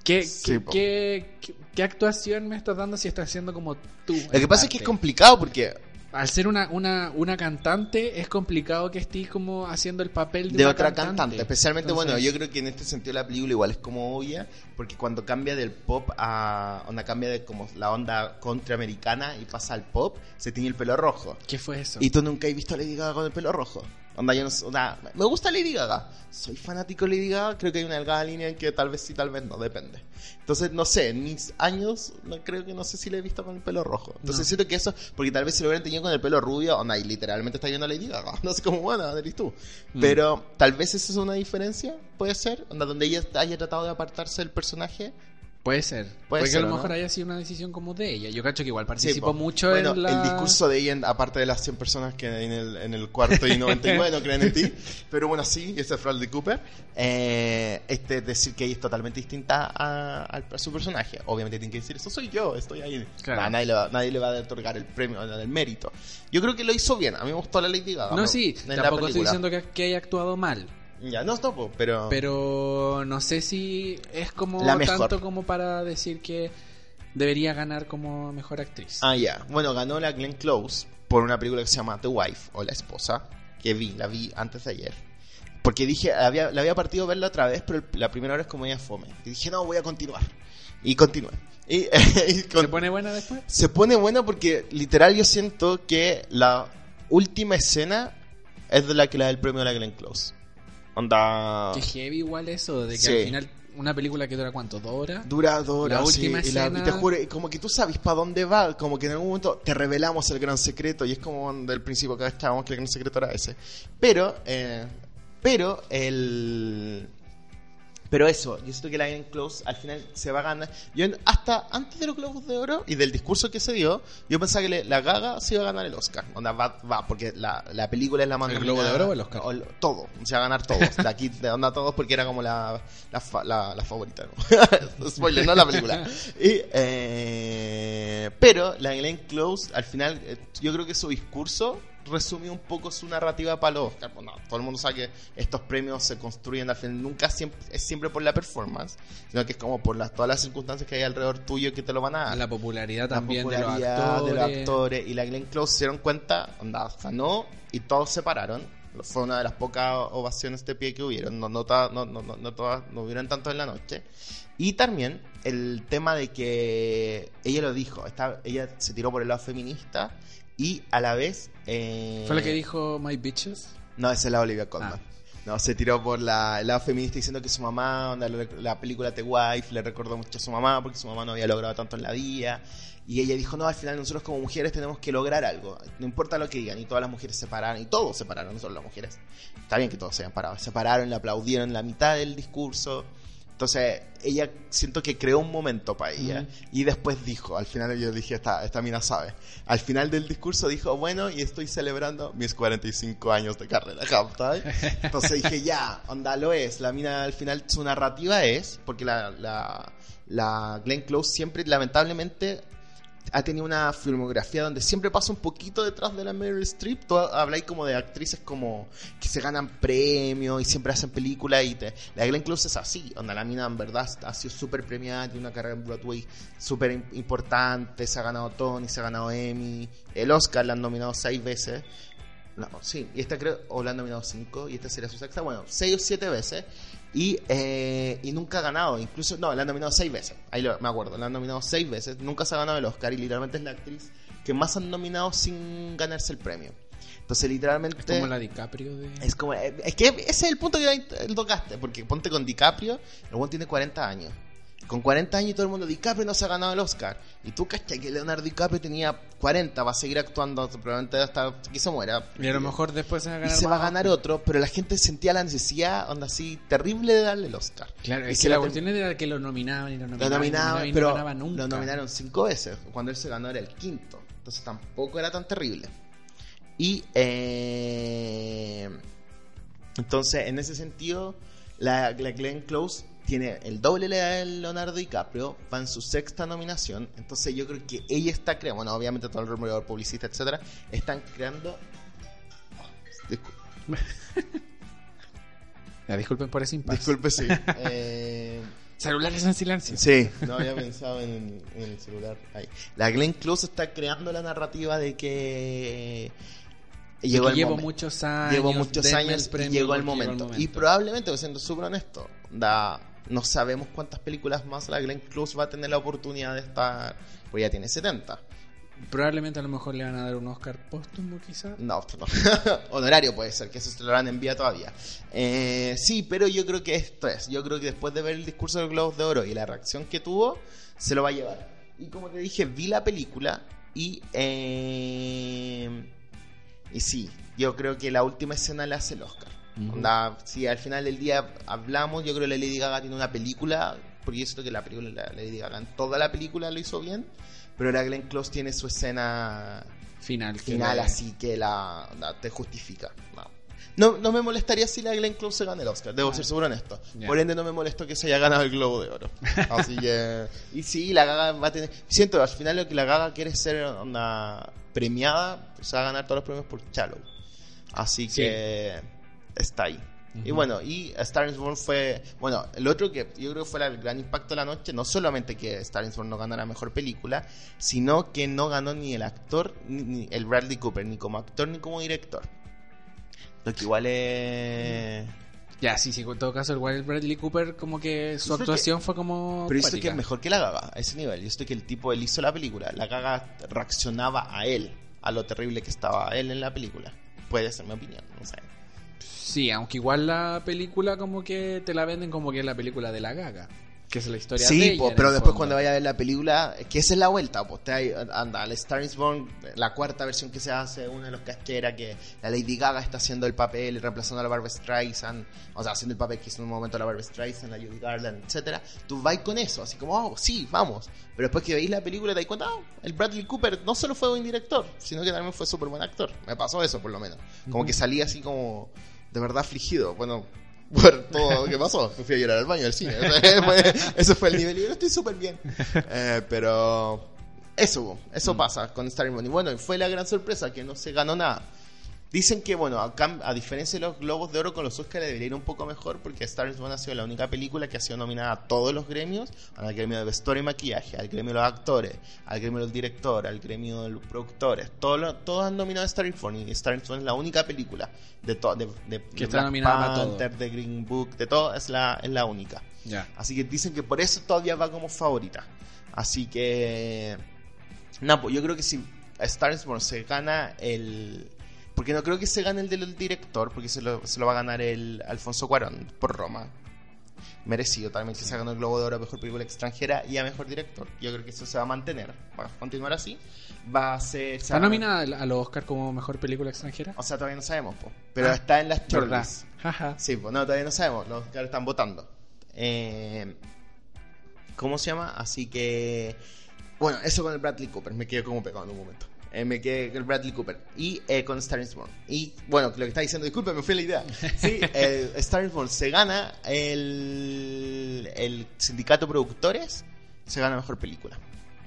¿Qué, Sí, qué, po. qué- qué- qué actuación me estás dando si estás haciendo como tú? Lo que pasa es que es complicado porque Al ser una, una, una cantante, es complicado que estés como haciendo el papel de, de una otra cantante. Especialmente, Entonces, bueno, yo creo que en este sentido la película igual es como obvia, porque cuando cambia del pop a. onda cambia de como la onda contraamericana y pasa al pop, se tiñe el pelo rojo. ¿Qué fue eso? Y tú nunca has visto a Lady Gaga con el pelo rojo. Onda, yo no sé, onda, me gusta Lady Gaga. Soy fanático de Lady Gaga. Creo que hay una delgada línea en que tal vez sí, tal vez no, depende. Entonces, no sé, en mis años, no, creo que no sé si la he visto con el pelo rojo. Entonces, No. siento que eso, porque tal vez si lo hubieran tenido con el pelo rubio, onda, y literalmente está viendo a Lady Gaga. No sé cómo, bueno, eres tú. Mm. Pero tal vez esa es una diferencia, puede ser, onda, donde ella haya tratado de apartarse del personaje Puede ser. Puede Porque ser, a lo mejor haya sido una decisión como de ella. Yo cacho que igual participó po. mucho bueno, en la... el discurso de ella, aparte de las 100 personas que en el, en el cuarto y 99 no creen en ti, pero bueno, sí, ese es Bradley Cooper, eh, este decir que ella es totalmente distinta a, al- a su personaje. Obviamente tiene que decir, eso soy yo, estoy ahí. Claro. Nah, nadie, le va, nadie le va a otorgar el premio, el mérito. Yo creo que lo hizo bien, a mí me gustó la Lady Gaga. No, me- sí, tampoco estoy diciendo que, que haya actuado mal. Ya, no, no, po, pero... Pero no sé si es como La mejor. tanto como para decir que debería ganar como mejor actriz. Ah, ya. Bueno, ganó la Glenn Close por una película que se llama The Wife o La Esposa, que vi, la vi antes de ayer. Porque dije, había, la había partido a verla otra vez, pero la primera hora es como ella fome. Y dije, no, voy a continuar. Y continué. Y, y con- ¿Se pone buena después? se pone buena porque literal yo siento que la última escena es de la que le da el premio a la Glenn Close. Onda... Que heavy igual eso, de que Sí. al final una película que dura cuánto, dos horas. Dura dos horas, La sí, última y la- escena- y te juro, como que tú sabes para dónde va, como que en algún momento te revelamos el gran secreto, y es como del principio que estábamos que el gran secreto era ese. Pero, eh, pero, el... Pero eso, yo siento que la Glenn Close al final se va a ganar. Yo hasta antes de los Globos de Oro y del discurso que se dio, yo pensaba que le- la Gaga se iba a ganar el Oscar. Onda, va, va porque la, la película es la más ¿El Globo de. Oro o el Oscar? O todo, se va a ganar todos. De aquí, de onda todos, porque era como la, la, la- la favorita. ¿no? Spoiler, no la película. Y, eh, pero la Glenn Close, al final, eh, yo creo que su discurso resumió un poco su narrativa para los Oscar. Bueno, todo el mundo sabe que estos premios se construyen al final, nunca siempre, es siempre por la performance, sino que es como por las, todas las circunstancias que hay alrededor tuyo que te lo van a dar. La popularidad La también popularidad de los actores. de los actores. Y la Glenn Close se dieron cuenta, onda, ganó y todos se pararon. Fue una de las pocas ovaciones de pie que hubieron. No, no, todas- no, no, todas, no hubieron tanto en la noche. Y también el tema de que ella lo dijo, ella se tiró por el lado feminista y a la vez... eh, ¿Fue la que dijo My Bitches? no, esa es la Olivia Colman. Ah. No, se tiró por la, el lado feminista diciendo que su mamá, onda, la, la película The Wife, le recordó mucho a su mamá porque su mamá no había logrado tanto en la vida. Y ella dijo, no, al final nosotros como mujeres tenemos que lograr algo. No importa lo que digan. Y todas las mujeres se pararon. Y todos se pararon, no solo las mujeres. Está bien que todos se hayan parado. Se pararon, le aplaudieron la mitad del discurso. Entonces, ella siento que creó un momento para ella. Y después dijo, al final yo dije, esta, esta mina sabe. Al final del discurso dijo, bueno, y estoy celebrando mis 45 años de carrera. ¿cachai? Entonces dije, ya, onda lo es. La mina al final su narrativa es, porque la, la, la Glenn Close siempre, lamentablemente, ha tenido una filmografía donde siempre pasa un poquito detrás de la Meryl Streep. Tú habláis como de actrices como que se ganan premios y siempre hacen películas y te... La Glenn Close es así, donde la mina en verdad ha sido súper premiada, tiene una carrera en Broadway súper im- importante, se ha ganado Tony, se ha ganado Emmy, el Oscar la han nominado seis veces. No, sí, y esta creo, o la han nominado cinco, y esta sería su sexta, bueno, seis o siete veces, y, eh, y nunca ha ganado, incluso, no, la han nominado seis veces, ahí lo- me acuerdo, la han nominado seis veces, nunca se ha ganado el Oscar, y literalmente es la actriz que más han nominado sin ganarse el premio. Entonces, literalmente... Es como la DiCaprio de... Es como, eh, es que ese es el punto que tocaste, porque ponte con DiCaprio, el buen tiene 40 años. Con 40 años y todo el mundo, DiCaprio no se ha ganado el Oscar. Y tú cachai que Leonardo DiCaprio tenía 40, va a seguir actuando probablemente hasta que se muera. Y a lo mejor después se va a Y ganar se va a ganar otro, pero la gente sentía la necesidad, onda así, terrible de darle el Oscar. Claro, Y es que la cuestión era que lo nominaban y lo Lo nominaban, y lo nominaban, no pero ganaba nunca. lo nominaron cinco veces. Cuando él se ganó era el quinto. Entonces tampoco era tan terrible. Y eh, entonces, en ese sentido, la, la Glenn Close tiene el doble de Leonardo DiCaprio, va en su sexta nominación. Entonces yo creo que ella está creando, bueno, obviamente todo el rumor publicista, etcétera, están creando. Oh, Ya, disculpen por ese impasse. disculpe, sí. Eh, Celulares en silencio. Sí, no había pensado en, en el celular. Ahí. La Glenn Close está creando la narrativa de que llegó que el llevo momento. muchos años. Llevo muchos años y llegó el momento. Y probablemente, siendo súper honesto, da, no sabemos cuántas películas más la Glenn Close va a tener la oportunidad de estar. Pues ya tiene 70. Probablemente a lo mejor le van a dar un Oscar póstumo, quizás. No, no. honorario puede ser, que eso se lo harán en vía todavía. Eh, sí, pero yo creo que esto es. Yo creo que después de ver el discurso del Globos de Oro y la reacción que tuvo, se lo va a llevar. Y como te dije, vi la película y. eh, y sí, yo creo que la última escena le hace el Oscar. Ujú. Onda, si al final del día hablamos, yo creo que la Lady Gaga tiene una película porque yo siento que la película, la Lady Gaga, en toda la película lo hizo bien, pero la Glenn Close tiene su escena Final. que final le- así que la, la- te justifica. No. No, no me molestaría si la Glenn Close se gana el Oscar, debo Ah. ser seguro honesto. Ya. Por ende no me molestó que se haya ganado el Globo de Oro. Así que... Y sí, la Gaga va a tener... Siento, al final lo que la Gaga quiere es ser onda premiada, se va a ganar todos los premios por Shallow. Así Sí. que está ahí. Y bueno, y Star is Born fue. Bueno, el otro que yo creo que fue el gran impacto de la noche, no solamente que Star is Born no ganara mejor película, sino que no ganó ni el actor, ni, ni el Bradley Cooper, ni como actor ni como director. Lo que igual es. Ya, sí, sí, en todo caso, igual el Bradley Cooper, como que su actuación fue como. Pero siento que es mejor que la Gaga, a ese nivel. Yo siento que el tipo, él hizo la película. La Gaga reaccionaba a él, a lo terrible que estaba él en la película. Puede ser mi opinión, no sé. Sí, aunque igual la película, como que te la venden como que es la película de la gaga. Que es la historia de Sí, ella, po, en pero después cuando vaya a ver la película, que esa es la vuelta, pues te anda, el Star is Born, la cuarta versión que se hace, uno de los casqueras que la Lady Gaga está haciendo el papel y reemplazando a la Barbara Streisand, o sea, haciendo el papel que hizo en un momento la Barbara Streisand, la Judy Garland, etcétera. Tú vas con eso, así como, oh, sí, vamos. Pero después que veis la película te das cuenta, oh, el Bradley Cooper no solo fue buen director, sino que también fue súper buen actor. Me pasó eso, por lo menos. Como que salí así como de verdad afligido. Bueno, por todo lo que pasó. Me fui a llorar al baño del cine. O sea, fue- ese fue el nivel. Y yo estoy súper bien. Eh, pero eso, eso Mm. pasa con Star Wars. Y bueno, fue la gran sorpresa que no se ganó nada. Dicen que, bueno, a, a diferencia de los Globos de Oro con los Oscars debería ir un poco mejor porque Star Wars ha sido la única película que ha sido nominada a todos los gremios, al gremio de vestuario y maquillaje, al gremio de los actores, al gremio del director, al gremio de los productores. Todos, todos han nominado a Star Wars y Star Wars es la única película de todo, de, de- Que de está nominada para todo. Panther, de Green Book, de todo, es la, es la única. Así que dicen que por eso todavía va como favorita. Así que. No, pues yo creo que si Star Wars se gana el. Porque no creo que se gane el del director, porque se lo, se lo va a ganar el Alfonso Cuarón por Roma. Merecido también que se ganó el Globo de Oro a Mejor Película Extranjera y a Mejor Director. Yo creo que eso se va a mantener. Va a continuar así. Va a ser. se ¿Está nominada a los Oscar como mejor película extranjera? O sea, todavía no sabemos, po. pero Ah, está en las. Jaja. Sí, pues no, todavía no sabemos. Los que están votando. Eh, ¿Cómo se llama? Así que. Bueno, eso con el Bradley Cooper. Me quedé como pegado en un momento. Eh, me quedé con el Bradley Cooper. Y eh, con Star is Born. Y bueno, lo que está diciendo, disculpe, me fui la idea. Sí, eh, Star is Born se gana el, el sindicato productores. Se gana mejor película.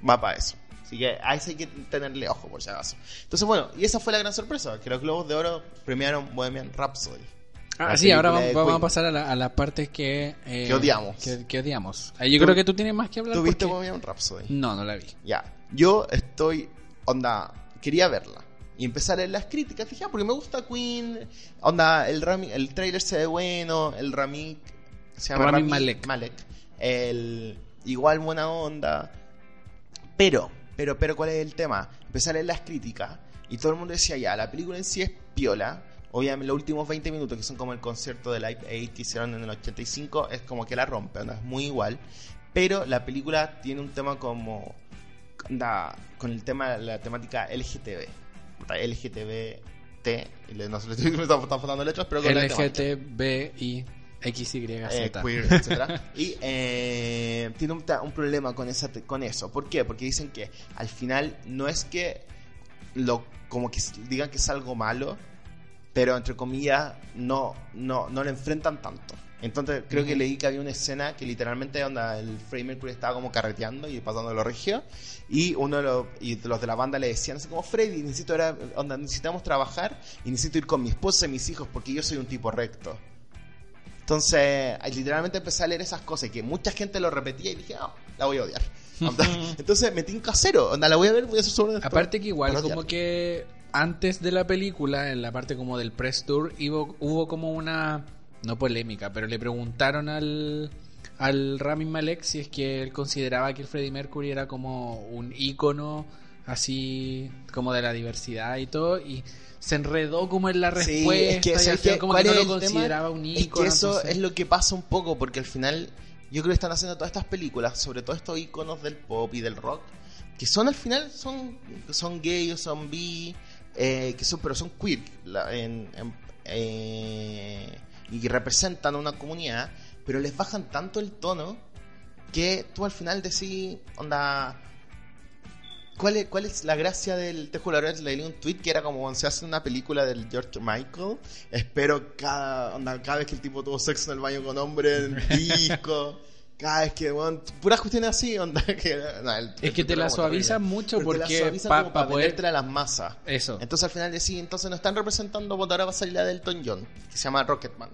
Va para eso. Así que a eso hay que tenerle ojo, por si acaso. Entonces, bueno, y esa fue la gran sorpresa: que los Globos de Oro premiaron Bohemian Rhapsody. Ah, sí, ahora vamos, a pasar a, la- a partes que... eh, Que odiamos. Que, que odiamos. Yo ¿Tú- creo que tú tienes más que hablar. ¿Tú viste porque- Bohemian Rhapsody? No, no la vi. Ya. Yo estoy. Onda. Quería verla. Y empezar a leer las críticas. Fíjate, porque me gusta Queen. Onda, el, Rami, el trailer se ve bueno. El Rami. Se llama Rami Rami Malek. Malek. El. Igual buena onda. Pero. Pero, pero, ¿cuál es el tema? Empecé a leer las críticas. Y todo el mundo decía, ya, la película en sí es piola. Obviamente, los últimos 20 minutos, que son como el concierto de Live Aid que hicieron en el 85, es como que la rompe, onda, es muy igual. Pero la película tiene un tema como. Onda, con el tema, la temática LGTB. Y le- No sé, me están faltando letras, pero con LGTBI XYZ. eh, queer, etcétera. y eh, tiene un, problema con, esa, con eso. ¿Por qué? Porque dicen que al final no es que lo como que digan que es algo malo, pero entre comillas no, no, no lo enfrentan tanto. Entonces creo que leí que había una escena que literalmente onda, el Freddie Mercury estaba como carreteando y pasando lo regio y uno de los, y los de la banda le decían así como Freddy necesito ahora, onda, necesitamos trabajar y necesito ir con mi esposa y mis hijos porque yo soy un tipo recto. Entonces, literalmente empecé a leer esas cosas que mucha gente lo repetía y dije, no, la voy a odiar. Onda, Entonces metí un casero, onda, la voy a ver, voy a hacer sobre. Aparte que igual como que antes de la película, en la parte como del press tour, hubo, hubo como una, no polémica, pero le preguntaron al, al Rami Malek si es que él consideraba que el Freddie Mercury era como un ícono así como de la diversidad y todo, y se enredó como en la Sí, respuesta, es que, y al ¿sabes final como ¿Cuál que no es lo tema? consideraba un Es ícono. que eso entonces- es lo que pasa un poco, porque al final yo creo que están haciendo todas estas películas, sobre todo estos iconos del pop y del rock, que son al final, son, son gay o son bi, eh, que son, pero son queer, la- en- en- eh, y representan a una comunidad, pero les bajan tanto el tono que tú al final decís, onda, ¿cuál es, cuál es la gracia del... Te juro, leí un tweet que era como cuando se hace una película del George Michael, espero cada, onda, cada vez que el tipo tuvo sexo en el baño con hombre, en disco... Cada vez que, bueno, puras cuestiones así, onda, que, no, el- Es que te la suavizan mucho Pero te la porque suavizan pa- como pa para poder- a las masas. Eso. Entonces al final decís, entonces no están representando, porque ahora va a salir la de Elton John, que se llama Rocketman.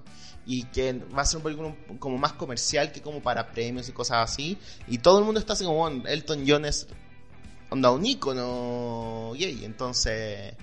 Y que va a ser un película como más comercial que como para premios y cosas así. Y todo el mundo está así como, bueno, Elton John es onda un ícono gay. Entonces,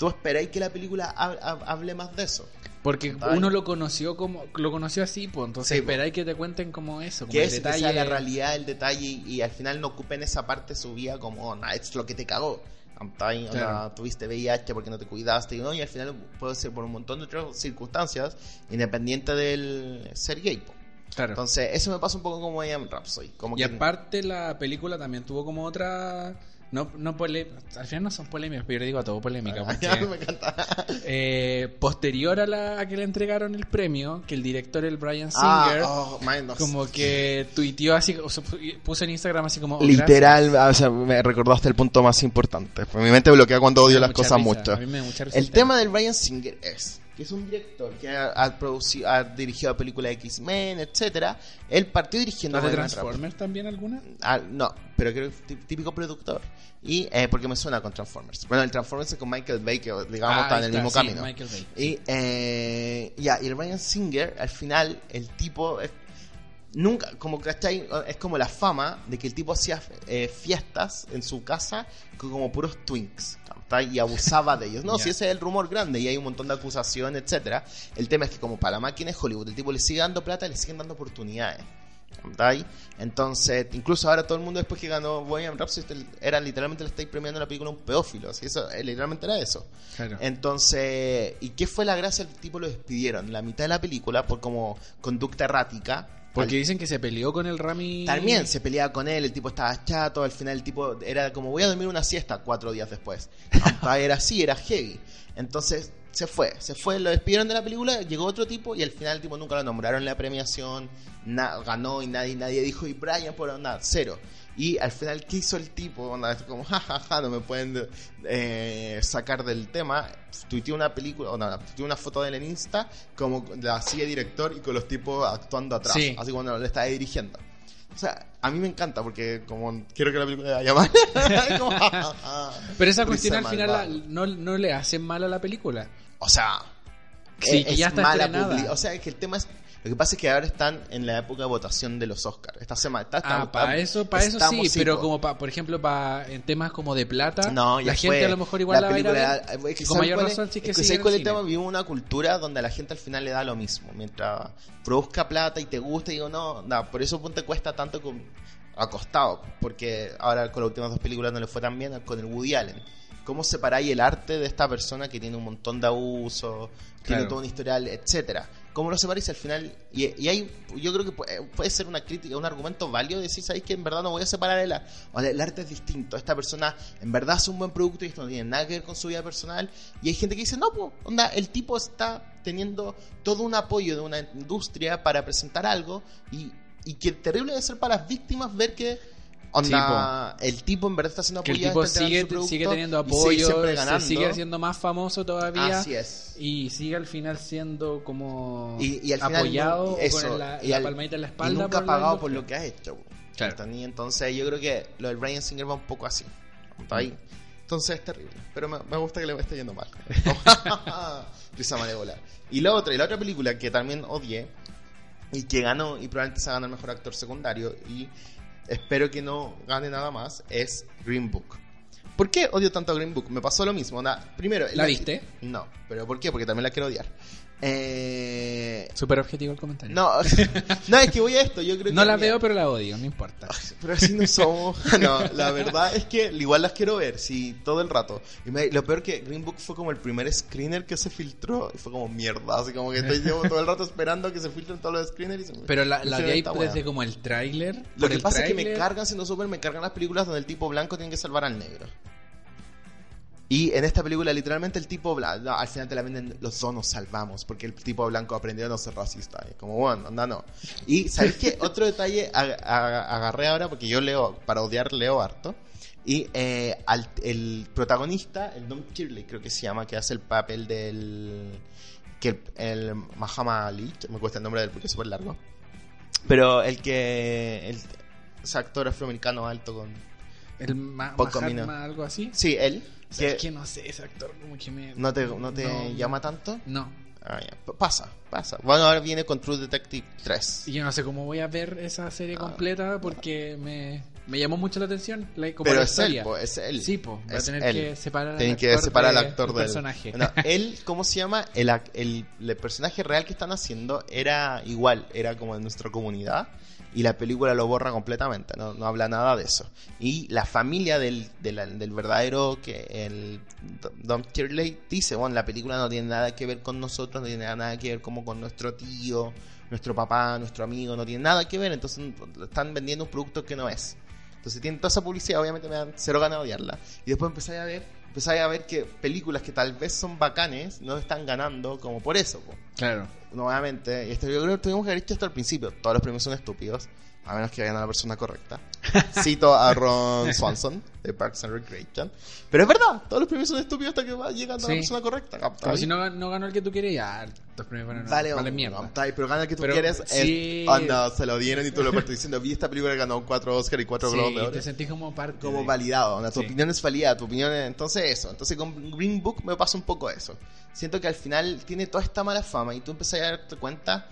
tú esperáis que la película hab- hab- hable más de eso. Porque Ay. uno lo conoció como lo conoció así, pues entonces Sí, po. esperáis que te cuenten como eso, como Que, el es, detalle. sea la realidad, el detalle, y, y al final no ocupen esa parte de su vida como, nah, es lo que te cagó. Onda, Claro. tuviste VIH porque no te cuidaste, y, ¿no? y al final puede ser por un montón de otras circunstancias, independiente del ser gay. po. Claro. Entonces, eso me pasa un poco como Bohemian Rhapsody. Como y que, aparte la película también tuvo como otra no no pole- al final no son polémicas, pero yo le digo a todo polémica porque me encanta. eh, posterior a la a que le entregaron el premio, que el director el Brian Singer Ah, oh, no sé. como que tuiteó así, o sea, puso en Instagram así como oh, Literal, o sea, me recordaste el punto más importante. Pues mi mente bloquea cuando odio las cosas mucho. A mí me da mucha risa El tema del Brian Singer es que es un director que ha, ha producido, ha dirigido películas de X-Men, etcétera. Él partió dirigiendo ¿Las de. Transformers también alguna? Ah, no, pero creo que típico productor. Y eh, porque me suena con Transformers. Bueno, el Transformers es con Michael Bay, que digamos Ah, está en el mismo sí, camino. Michael Bay. Y eh, ya, y el Brian Singer, al final, el tipo es- nunca, como ¿cachai? Es como la fama de que el tipo hacía eh, fiestas en su casa con como puros twinks. Y abusaba de ellos. No, si ese es el rumor grande y hay un montón de acusaciones, etcétera. El tema es que como para la máquina de Hollywood, el tipo le sigue dando plata y le siguen dando oportunidades. ¿cachai? Entonces, incluso ahora todo el mundo después que ganó Bohemian Rhapsody era literalmente le estáis premiando la película a un pedófilo. Así eso, eh, literalmente era eso. Claro. Entonces, ¿y qué fue la gracia? El tipo lo despidieron la mitad de la película por como conducta errática. Porque dicen que se peleó con el Rami. también se peleaba con él, el tipo estaba chato, al final el tipo era como voy a dormir una siesta cuatro días después. Era así, era heavy. Entonces se fue, se fue, lo despidieron de la película, llegó otro tipo y al final el tipo nunca lo nombraron en la premiación, ganó y nadie, nadie dijo, y Brian por nada, cero. Y al final, ¿qué hizo el tipo? Onda, como, jajaja, no me pueden eh, sacar del tema. Tuiteó una película, o no, tuiteó una foto de él en Insta, como la sigue director y con los tipos actuando atrás, Sí. así cuando le está dirigiendo. O sea, a mí me encanta porque como quiero que la película vaya mal. Pero esa cuestión al final la- no, no le hace mal a la película. O sea, Sí, que ya está mala O sea, es que el tema es. Lo que pasa es que ahora están en la época de votación de los Oscars. Esta semana. Está, Ah, está- para eso, para eso sí, estamos, pero como pa, por ejemplo para en temas como de plata, No, la gente fue. a lo mejor igual la, va a ir a película- ver. es que y con ¿sabes mayor cuál es? razón sí que es que sigue ¿sabes en cuál el tema? Vivimos una cultura donde a la gente al final le da lo mismo. Mientras produzca plata y te guste, digo, no, no, por eso te cuesta tanto con, acostado. Porque ahora con las últimas dos películas no le fue tan bien con el Woody Allen. ¿Cómo separáis el arte de esta persona que tiene un montón de abusos, tiene Claro. todo un historial, etcétera? ¿Cómo lo separáis al final? Y, y hay, yo creo que puede, puede ser una crítica, un argumento válido de decir, ¿sabéis que en verdad no voy a separar el arte? El arte es distinto. Esta persona en verdad hace un buen producto y esto no tiene nada que ver con su vida personal. Y hay gente que dice, no, pues, onda, el tipo está teniendo todo un apoyo de una industria para presentar algo y, y que terrible debe ser para las víctimas ver que onda, el tipo en verdad está siendo Que el tipo sigue, sigue teniendo y sigue apoyo, siempre se sigue haciendo más famoso todavía Así es. y sigue al final siendo como Y, y al final apoyado eso, con la, y la palmadita en la y espalda. nunca por pagado por lo que ha hecho. Entonces yo creo que lo del Brian Singer va un poco así. ¿está ahí? Entonces es terrible. Pero me, me gusta que le esté yendo mal. Risa malévola. Y la otra, y la otra película que también odié y que ganó y probablemente se gana el mejor actor secundario y espero que no gane nada más es Green Book. ¿Por qué odio tanto a Green Book? Me pasó lo mismo. onda, primero, ¿La viste? No, pero ¿por qué? Porque también la quiero odiar. Eh, Súper objetivo el comentario. no, no, es que voy a esto. Yo creo No que la mira, veo, pero la odio, no importa. Pero así no somos. No, la verdad es que igual las quiero ver, sí, todo el rato. Y me- lo peor que Green Book fue como el primer screener que se filtró y fue como mierda. Así como que estoy llevo todo el rato esperando que se filtren todos los screeners. y me- Pero la, la ve ahí desde como el tráiler. Lo que pasa es que me cargan siendo súper, me cargan las películas donde el tipo blanco tiene que salvar al negro. Y en esta película, literalmente, el tipo al final te la venden, los dos nos salvamos, porque el tipo blanco aprendió a no ser racista. Y como, bueno, anda, no. Y, ¿sabéis qué? Otro detalle ag- ag- agarré ahora, porque yo leo, para odiar, leo harto. Y eh, al- el protagonista, el Don Shirley, creo que se llama, que hace el papel del. que el, el Mahama Ali, me cuesta el nombre de él porque es súper largo. Pero el que. El, ese actor afroamericano alto con. El ma Poco Mahatma, algo así. Sí, él. Sea, que que no sé, ese actor como que me... ¿No te, no te No. llama tanto? No. Ah, ya. Pasa, pasa. Bueno, ahora viene con True Detective 3. Y yo no sé cómo voy a ver esa serie Ah. completa porque me, me llamó mucho la atención. la- como Pero la es él, historia. po, es él. Sí, po, va a Es tener él. que separar Tienen al que actor separar al actor del personaje. Bueno, él, ¿cómo se llama? El, el, el personaje real que están haciendo era igual, era como de nuestra comunidad. Y la película lo borra completamente, no, no habla nada de eso. Y la familia del, del, del verdadero que el Don Shirley dice, bueno, la película no tiene nada que ver con nosotros, no tiene nada que ver como con nuestro tío, nuestro papá, nuestro amigo, no tiene nada que ver, entonces están vendiendo un producto que no es. Entonces tienen toda esa publicidad, obviamente me dan cero ganas de odiarla. Y después empezáis a ver, empezáis a ver que películas que tal vez son bacanes no están ganando como por eso. po. Claro. Nuevamente, y esto yo creo que tuvimos que haber dicho esto al principio, todos los premios son estúpidos, a menos que vayan a la persona correcta. Cito a Ron Swanson de Parks and Recreation. Pero es verdad, todos los premios son estúpidos hasta que va llegando a Sí. la persona correcta. Como ¿cachai? si no, no ganó el que tú querías, ya, los premios van a Vale, vale mierda. pero gana el que tú Pero, quieres. sí. Es, anda, se lo dieron y tú lo estás diciendo. Vi esta película que ganó cuatro Oscar y cuatro Sí, Globos de y Oro. te sentís como parte como de- validado, onda, tu opinión es validada, tu opinión es... Entonces eso, entonces con Green Book me pasa un poco eso. Siento que al final tiene toda esta mala fama y tú empiezas a darte cuenta,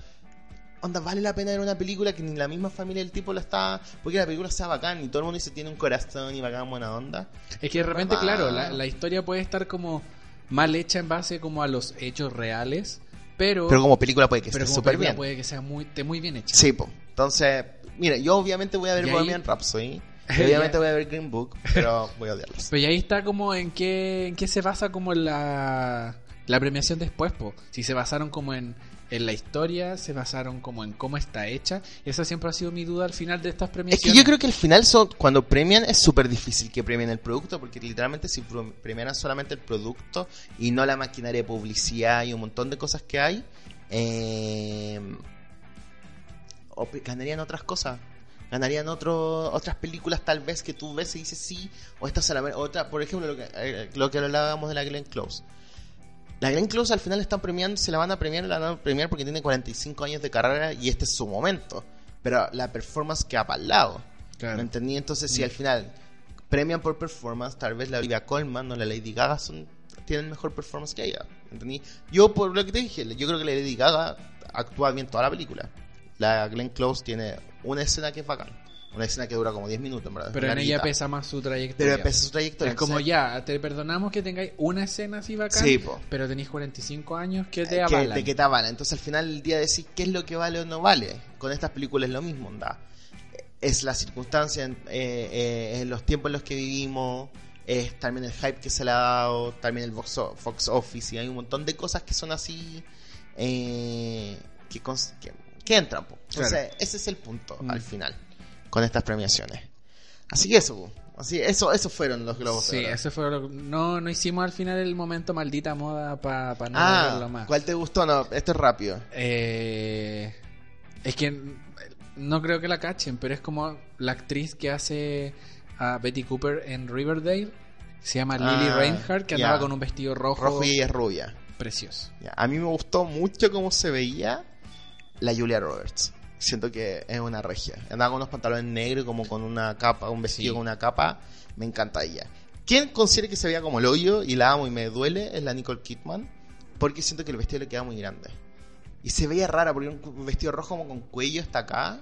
onda, vale la pena ver una película que ni la misma familia del tipo la está... Porque la película sea bacán y todo el mundo dice tiene un corazón y bacán, buena onda. Es que de repente, Ah. claro, la, la historia puede estar como mal hecha en base como a los hechos reales, pero, Pero como película puede que pero esté súper bien. puede que sea muy, esté muy bien hecha. Sí, po. Entonces, mira, yo obviamente voy a ver Y ahí- Bohemian Rhapsody. obviamente voy a ver Green Book, pero voy a odiarlos. Pero ahí está como en qué, en qué se basa como la, la premiación después, po. Si se basaron como en, en la historia, se basaron como en cómo está hecha. Y esa siempre ha sido mi duda al final de estas Es premiaciones. que yo creo que al final son, cuando premian es súper difícil que premien el producto, porque literalmente si premiaran solamente el producto y no la maquinaria de publicidad y un montón de cosas que hay, eh, o ganarían otras cosas. Ganarían otro, otras películas tal vez que tú ves y dices sí, o esta se la mer- otra, por ejemplo, lo que, eh, lo que hablábamos de la Glenn Close. La Glenn Close al final están premiando, se la van a premiar, la van a premiar porque tiene 45 años de carrera y este es su momento. Pero la performance queda para el lado. Claro. ¿Me entendí? Entonces, si Mm. al final premian por performance, tal vez la Olivia Colman o la Lady Gaga son, tienen mejor performance que ella. ¿me entendí? Yo, por lo que te dije, yo creo que la Lady Gaga actúa bien toda la película. La Glenn Close tiene una escena que es bacán. Una escena que dura como 10 minutos, en verdad. Pero en ella pesa más su trayectoria. Pero pesa su trayectoria. Es como ya, te perdonamos que tengáis una escena así bacán, Sí, pero tenéis 45 años que te que, avalan. que te avalan. Entonces al final del día decís qué es lo que vale o no vale. Con estas películas es lo mismo, onda. Es la circunstancia, eh, eh, los tiempos en los que vivimos, es también el hype que se le ha dado, también el box Fox Office, y hay un montón de cosas que son así, eh, que, que, que entran. Entonces Claro. ese es el punto Mm. al final, con estas premiaciones. Así que eso, así eso, esos fueron los globos. Sí, eso fue lo no, no hicimos al final el momento maldita moda para no Ah, verlo más. ¿cuál te gustó? No, esto es rápido. Eh, es que no creo que la cachen, pero es como la actriz que hace a Betty Cooper en Riverdale. Se llama Lily Ah, Reinhardt, que andaba con un vestido rojo, Rojo y es rubia. precioso. A mí me gustó mucho cómo se veía la Julia Roberts. Siento que es una regia. Andaba con unos pantalones negros, como con una capa, un vestido Sí. con una capa. Me encanta ella. Quien considera que se veía como el hoyo y la amo y me duele es la Nicole Kidman. Porque siento que el vestido le queda muy grande. Y se veía rara porque era un vestido rojo como con cuello hasta acá.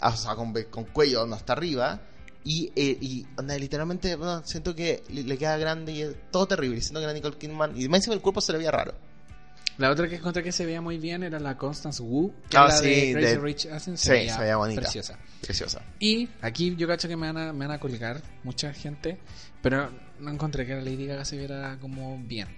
ah, O sea, con, con cuello hasta arriba. Y, eh, y onda, literalmente bueno, siento que le, le queda grande y es todo terrible. Siento que la Nicole Kidman. Y más encima el cuerpo se le veía raro. La otra que encontré que se veía muy bien era la Constance Wu, que Ah, sí, de Crazy de- Rich Asians. sí, se veía bonita. Preciosa. Preciosa. Y aquí yo cacho que me van, a, me van a colgar mucha gente, pero no encontré que la Lady Gaga se viera como bien.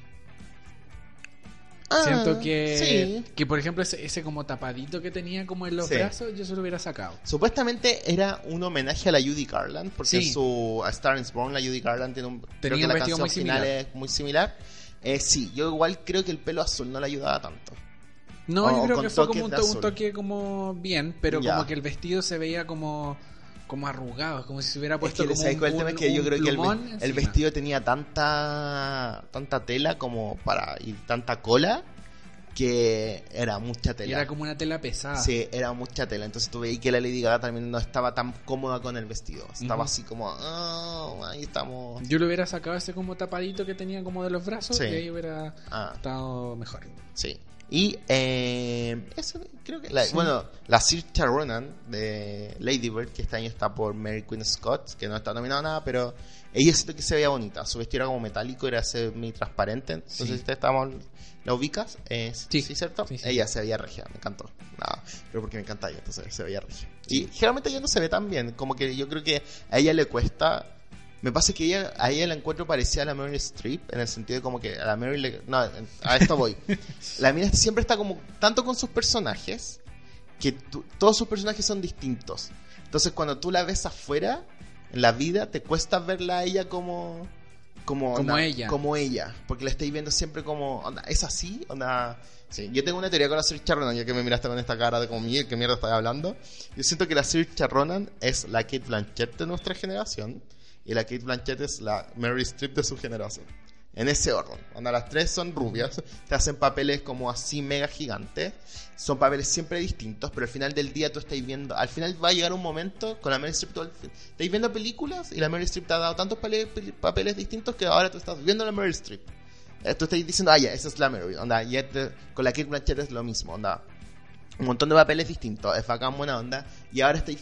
Ah, Siento que, sí. que, por ejemplo, ese, ese como tapadito que tenía como en los Sí. brazos, yo se lo hubiera sacado. Supuestamente era un homenaje a la Judy Garland, porque Sí. su A Star is Born la Judy Garland tiene un creo Tenía que un la canción muy final similar. es muy similar. Eh, sí, yo igual creo que el pelo azul no le ayudaba tanto. No, O yo creo que fue como un, toque como bien, pero Ya. como que el vestido se veía como como arrugado, como si se hubiera Es puesto que como ¿sabes un, es el tema? Es que yo creo que el, el vestido tenía tanta tanta tela como para y tanta cola que era mucha Y tela. era como una tela pesada. Sí, era mucha tela. Entonces tú veías que la Lady Gaga también no estaba tan cómoda con el vestido. Estaba así como, "Ah, ahí estamos. Yo le hubiera sacado ese como tapadito que tenía como de los brazos Sí. y ahí hubiera Ah, estado mejor. sí. Y eh, eso creo que, la- Sí. bueno, la Saoirse Ronan de Lady Bird, que este año está por Mary Queen Scott, que no está nominada a nada, pero ella siento que se veía bonita. Su vestido era como metálico, era semi transparente. No Sí. si te estamos, la ubicas. Eh, Sí. sí, ¿cierto? Ella se veía regia, me encantó. No, pero porque me encanta ella, entonces se veía regia. Y generalmente ella no se ve tan bien, como que yo creo que a ella le cuesta. Me pasa que ella, a ella la encuentro parecida a la Meryl Streep, en el sentido de como que a la Meryl le- No, a esto voy. la mina siempre está como tanto con sus personajes, que tú- todos sus personajes son distintos. Entonces cuando tú la ves afuera, en la vida, te cuesta verla a ella como... Como, Como onda, ella. Como ella. Porque la estáis viendo siempre como... Onda, ¿Es así? Onda... Sí, yo tengo una teoría con la Saoirse Ronan, ya que me miraste con esta cara de como, "Miguel, ¿qué mierda estás hablando? Yo siento que la Saoirse Ronan es la Kate Blanchett de nuestra generación y la Kate Blanchett es la Mary Streep de su generación. En ese orden. Cuando las tres son rubias, te hacen papeles como así mega gigantes. Son papeles siempre distintos, pero al final del día tú estáis viendo. Al final va a llegar un momento con la Mary fin- Estáis viendo películas y la Mary Streep te ha dado tantos papeles distintos que ahora tú estás viendo la Mary Streep. Eh, Tú estás diciendo, ah, ya, esa es la Mary. Onda, y con la Kate Blanchett es lo mismo. Onda, un montón de papeles distintos, es bacán, buena onda, y ahora estáis,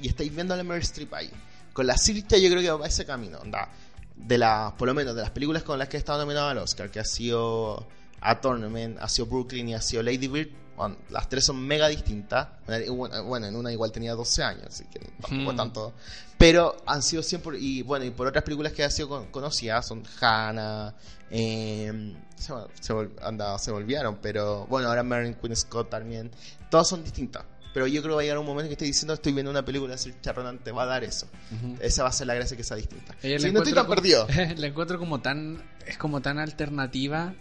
y estáis viendo la Meryl Streep ahí. Con la Sircha yo creo que va a ese camino, onda, de las, por lo menos de las películas con las que he estado nominado al Oscar, que ha sido A Tournament, ha sido Brooklyn y ha sido Lady Bird, bueno, las tres son mega distintas, bueno, en una igual tenía 12 años, así que tampoco Hmm. tanto, pero han sido siempre, y bueno, y por otras películas que han sido con- conocidas, son Hannah, eh, se, se vol- anda, se volvieron, pero bueno, ahora Mary Queen Scott también. Todas son distintas. Pero yo creo que va a llegar un momento que estoy diciendo, estoy viendo una película, Sir Ronan te va a dar eso. Esa va a ser la gracia que sea distinta. Ella Sí, no estoy encuentro tan como- perdido. La encuentro como tan. Es como tan alternativa.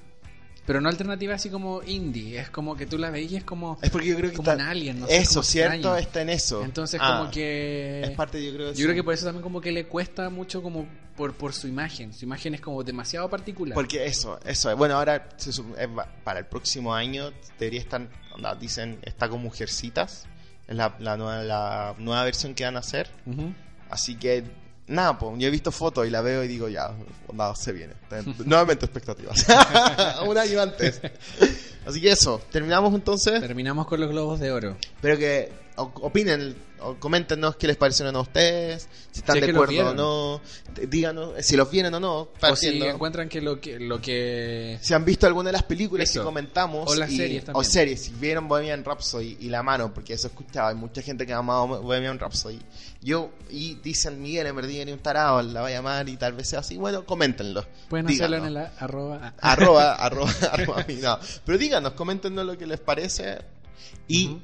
Pero no alternativa así como indie. Es como que tú la y es como. Es porque yo creo que como está- un alien, no sé, Eso, como cierto, extraño. está en eso. Entonces, Ah, como que. Es parte, yo creo, Yo creo que por eso también como que le cuesta mucho como por, por su imagen. Su imagen es como demasiado particular. Porque eso, eso es. Bueno, ahora para el próximo año debería estar, onda, dicen, está con Mujercitas. Es la, la nueva, la nueva versión que van a hacer. Ujú. Así que, nada, pues, yo he visto fotos y la veo y digo, ya, nada, se viene. Nuevamente expectativas. Un año antes. Así que eso, terminamos entonces. Terminamos con los globos de oro. Espero que opinen o coméntenos qué les parecieron a ustedes, si están Si es de acuerdo o vieron. no. Díganos eh, si los vienen o no. O si partiendo. encuentran que lo que. Lo que Si han visto alguna de las películas Eso. que comentamos. O las y- series también. O series, si vieron Bohemian Rhapsody y La Mano, porque eso escuchaba, hay mucha gente que ha amado Bohemian Rhapsody. Yo, y dicen Miguel, en verdad, un tarado, la va a llamar y tal vez sea así. Bueno, coméntenlo. pueden Díganos. hacerlo en el arroba. Arroba, arroba, arroba, no. Pero díganos, coméntenos lo que les parece y Ujú.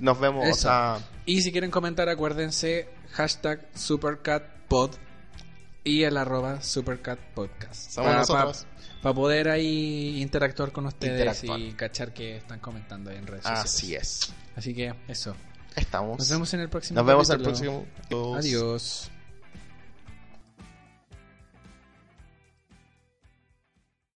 Nos vemos. O Eso. sea, Y si quieren comentar, acuérdense hashtag SuperCatPod y el arroba SuperCatPodcast. Somos nosotros. Para poder ahí interactuar con ustedes y cachar que están comentando ahí en redes sociales. así es. Así que eso. Estamos. Nos vemos en el próximo Nos vemos en el próximo. Adiós.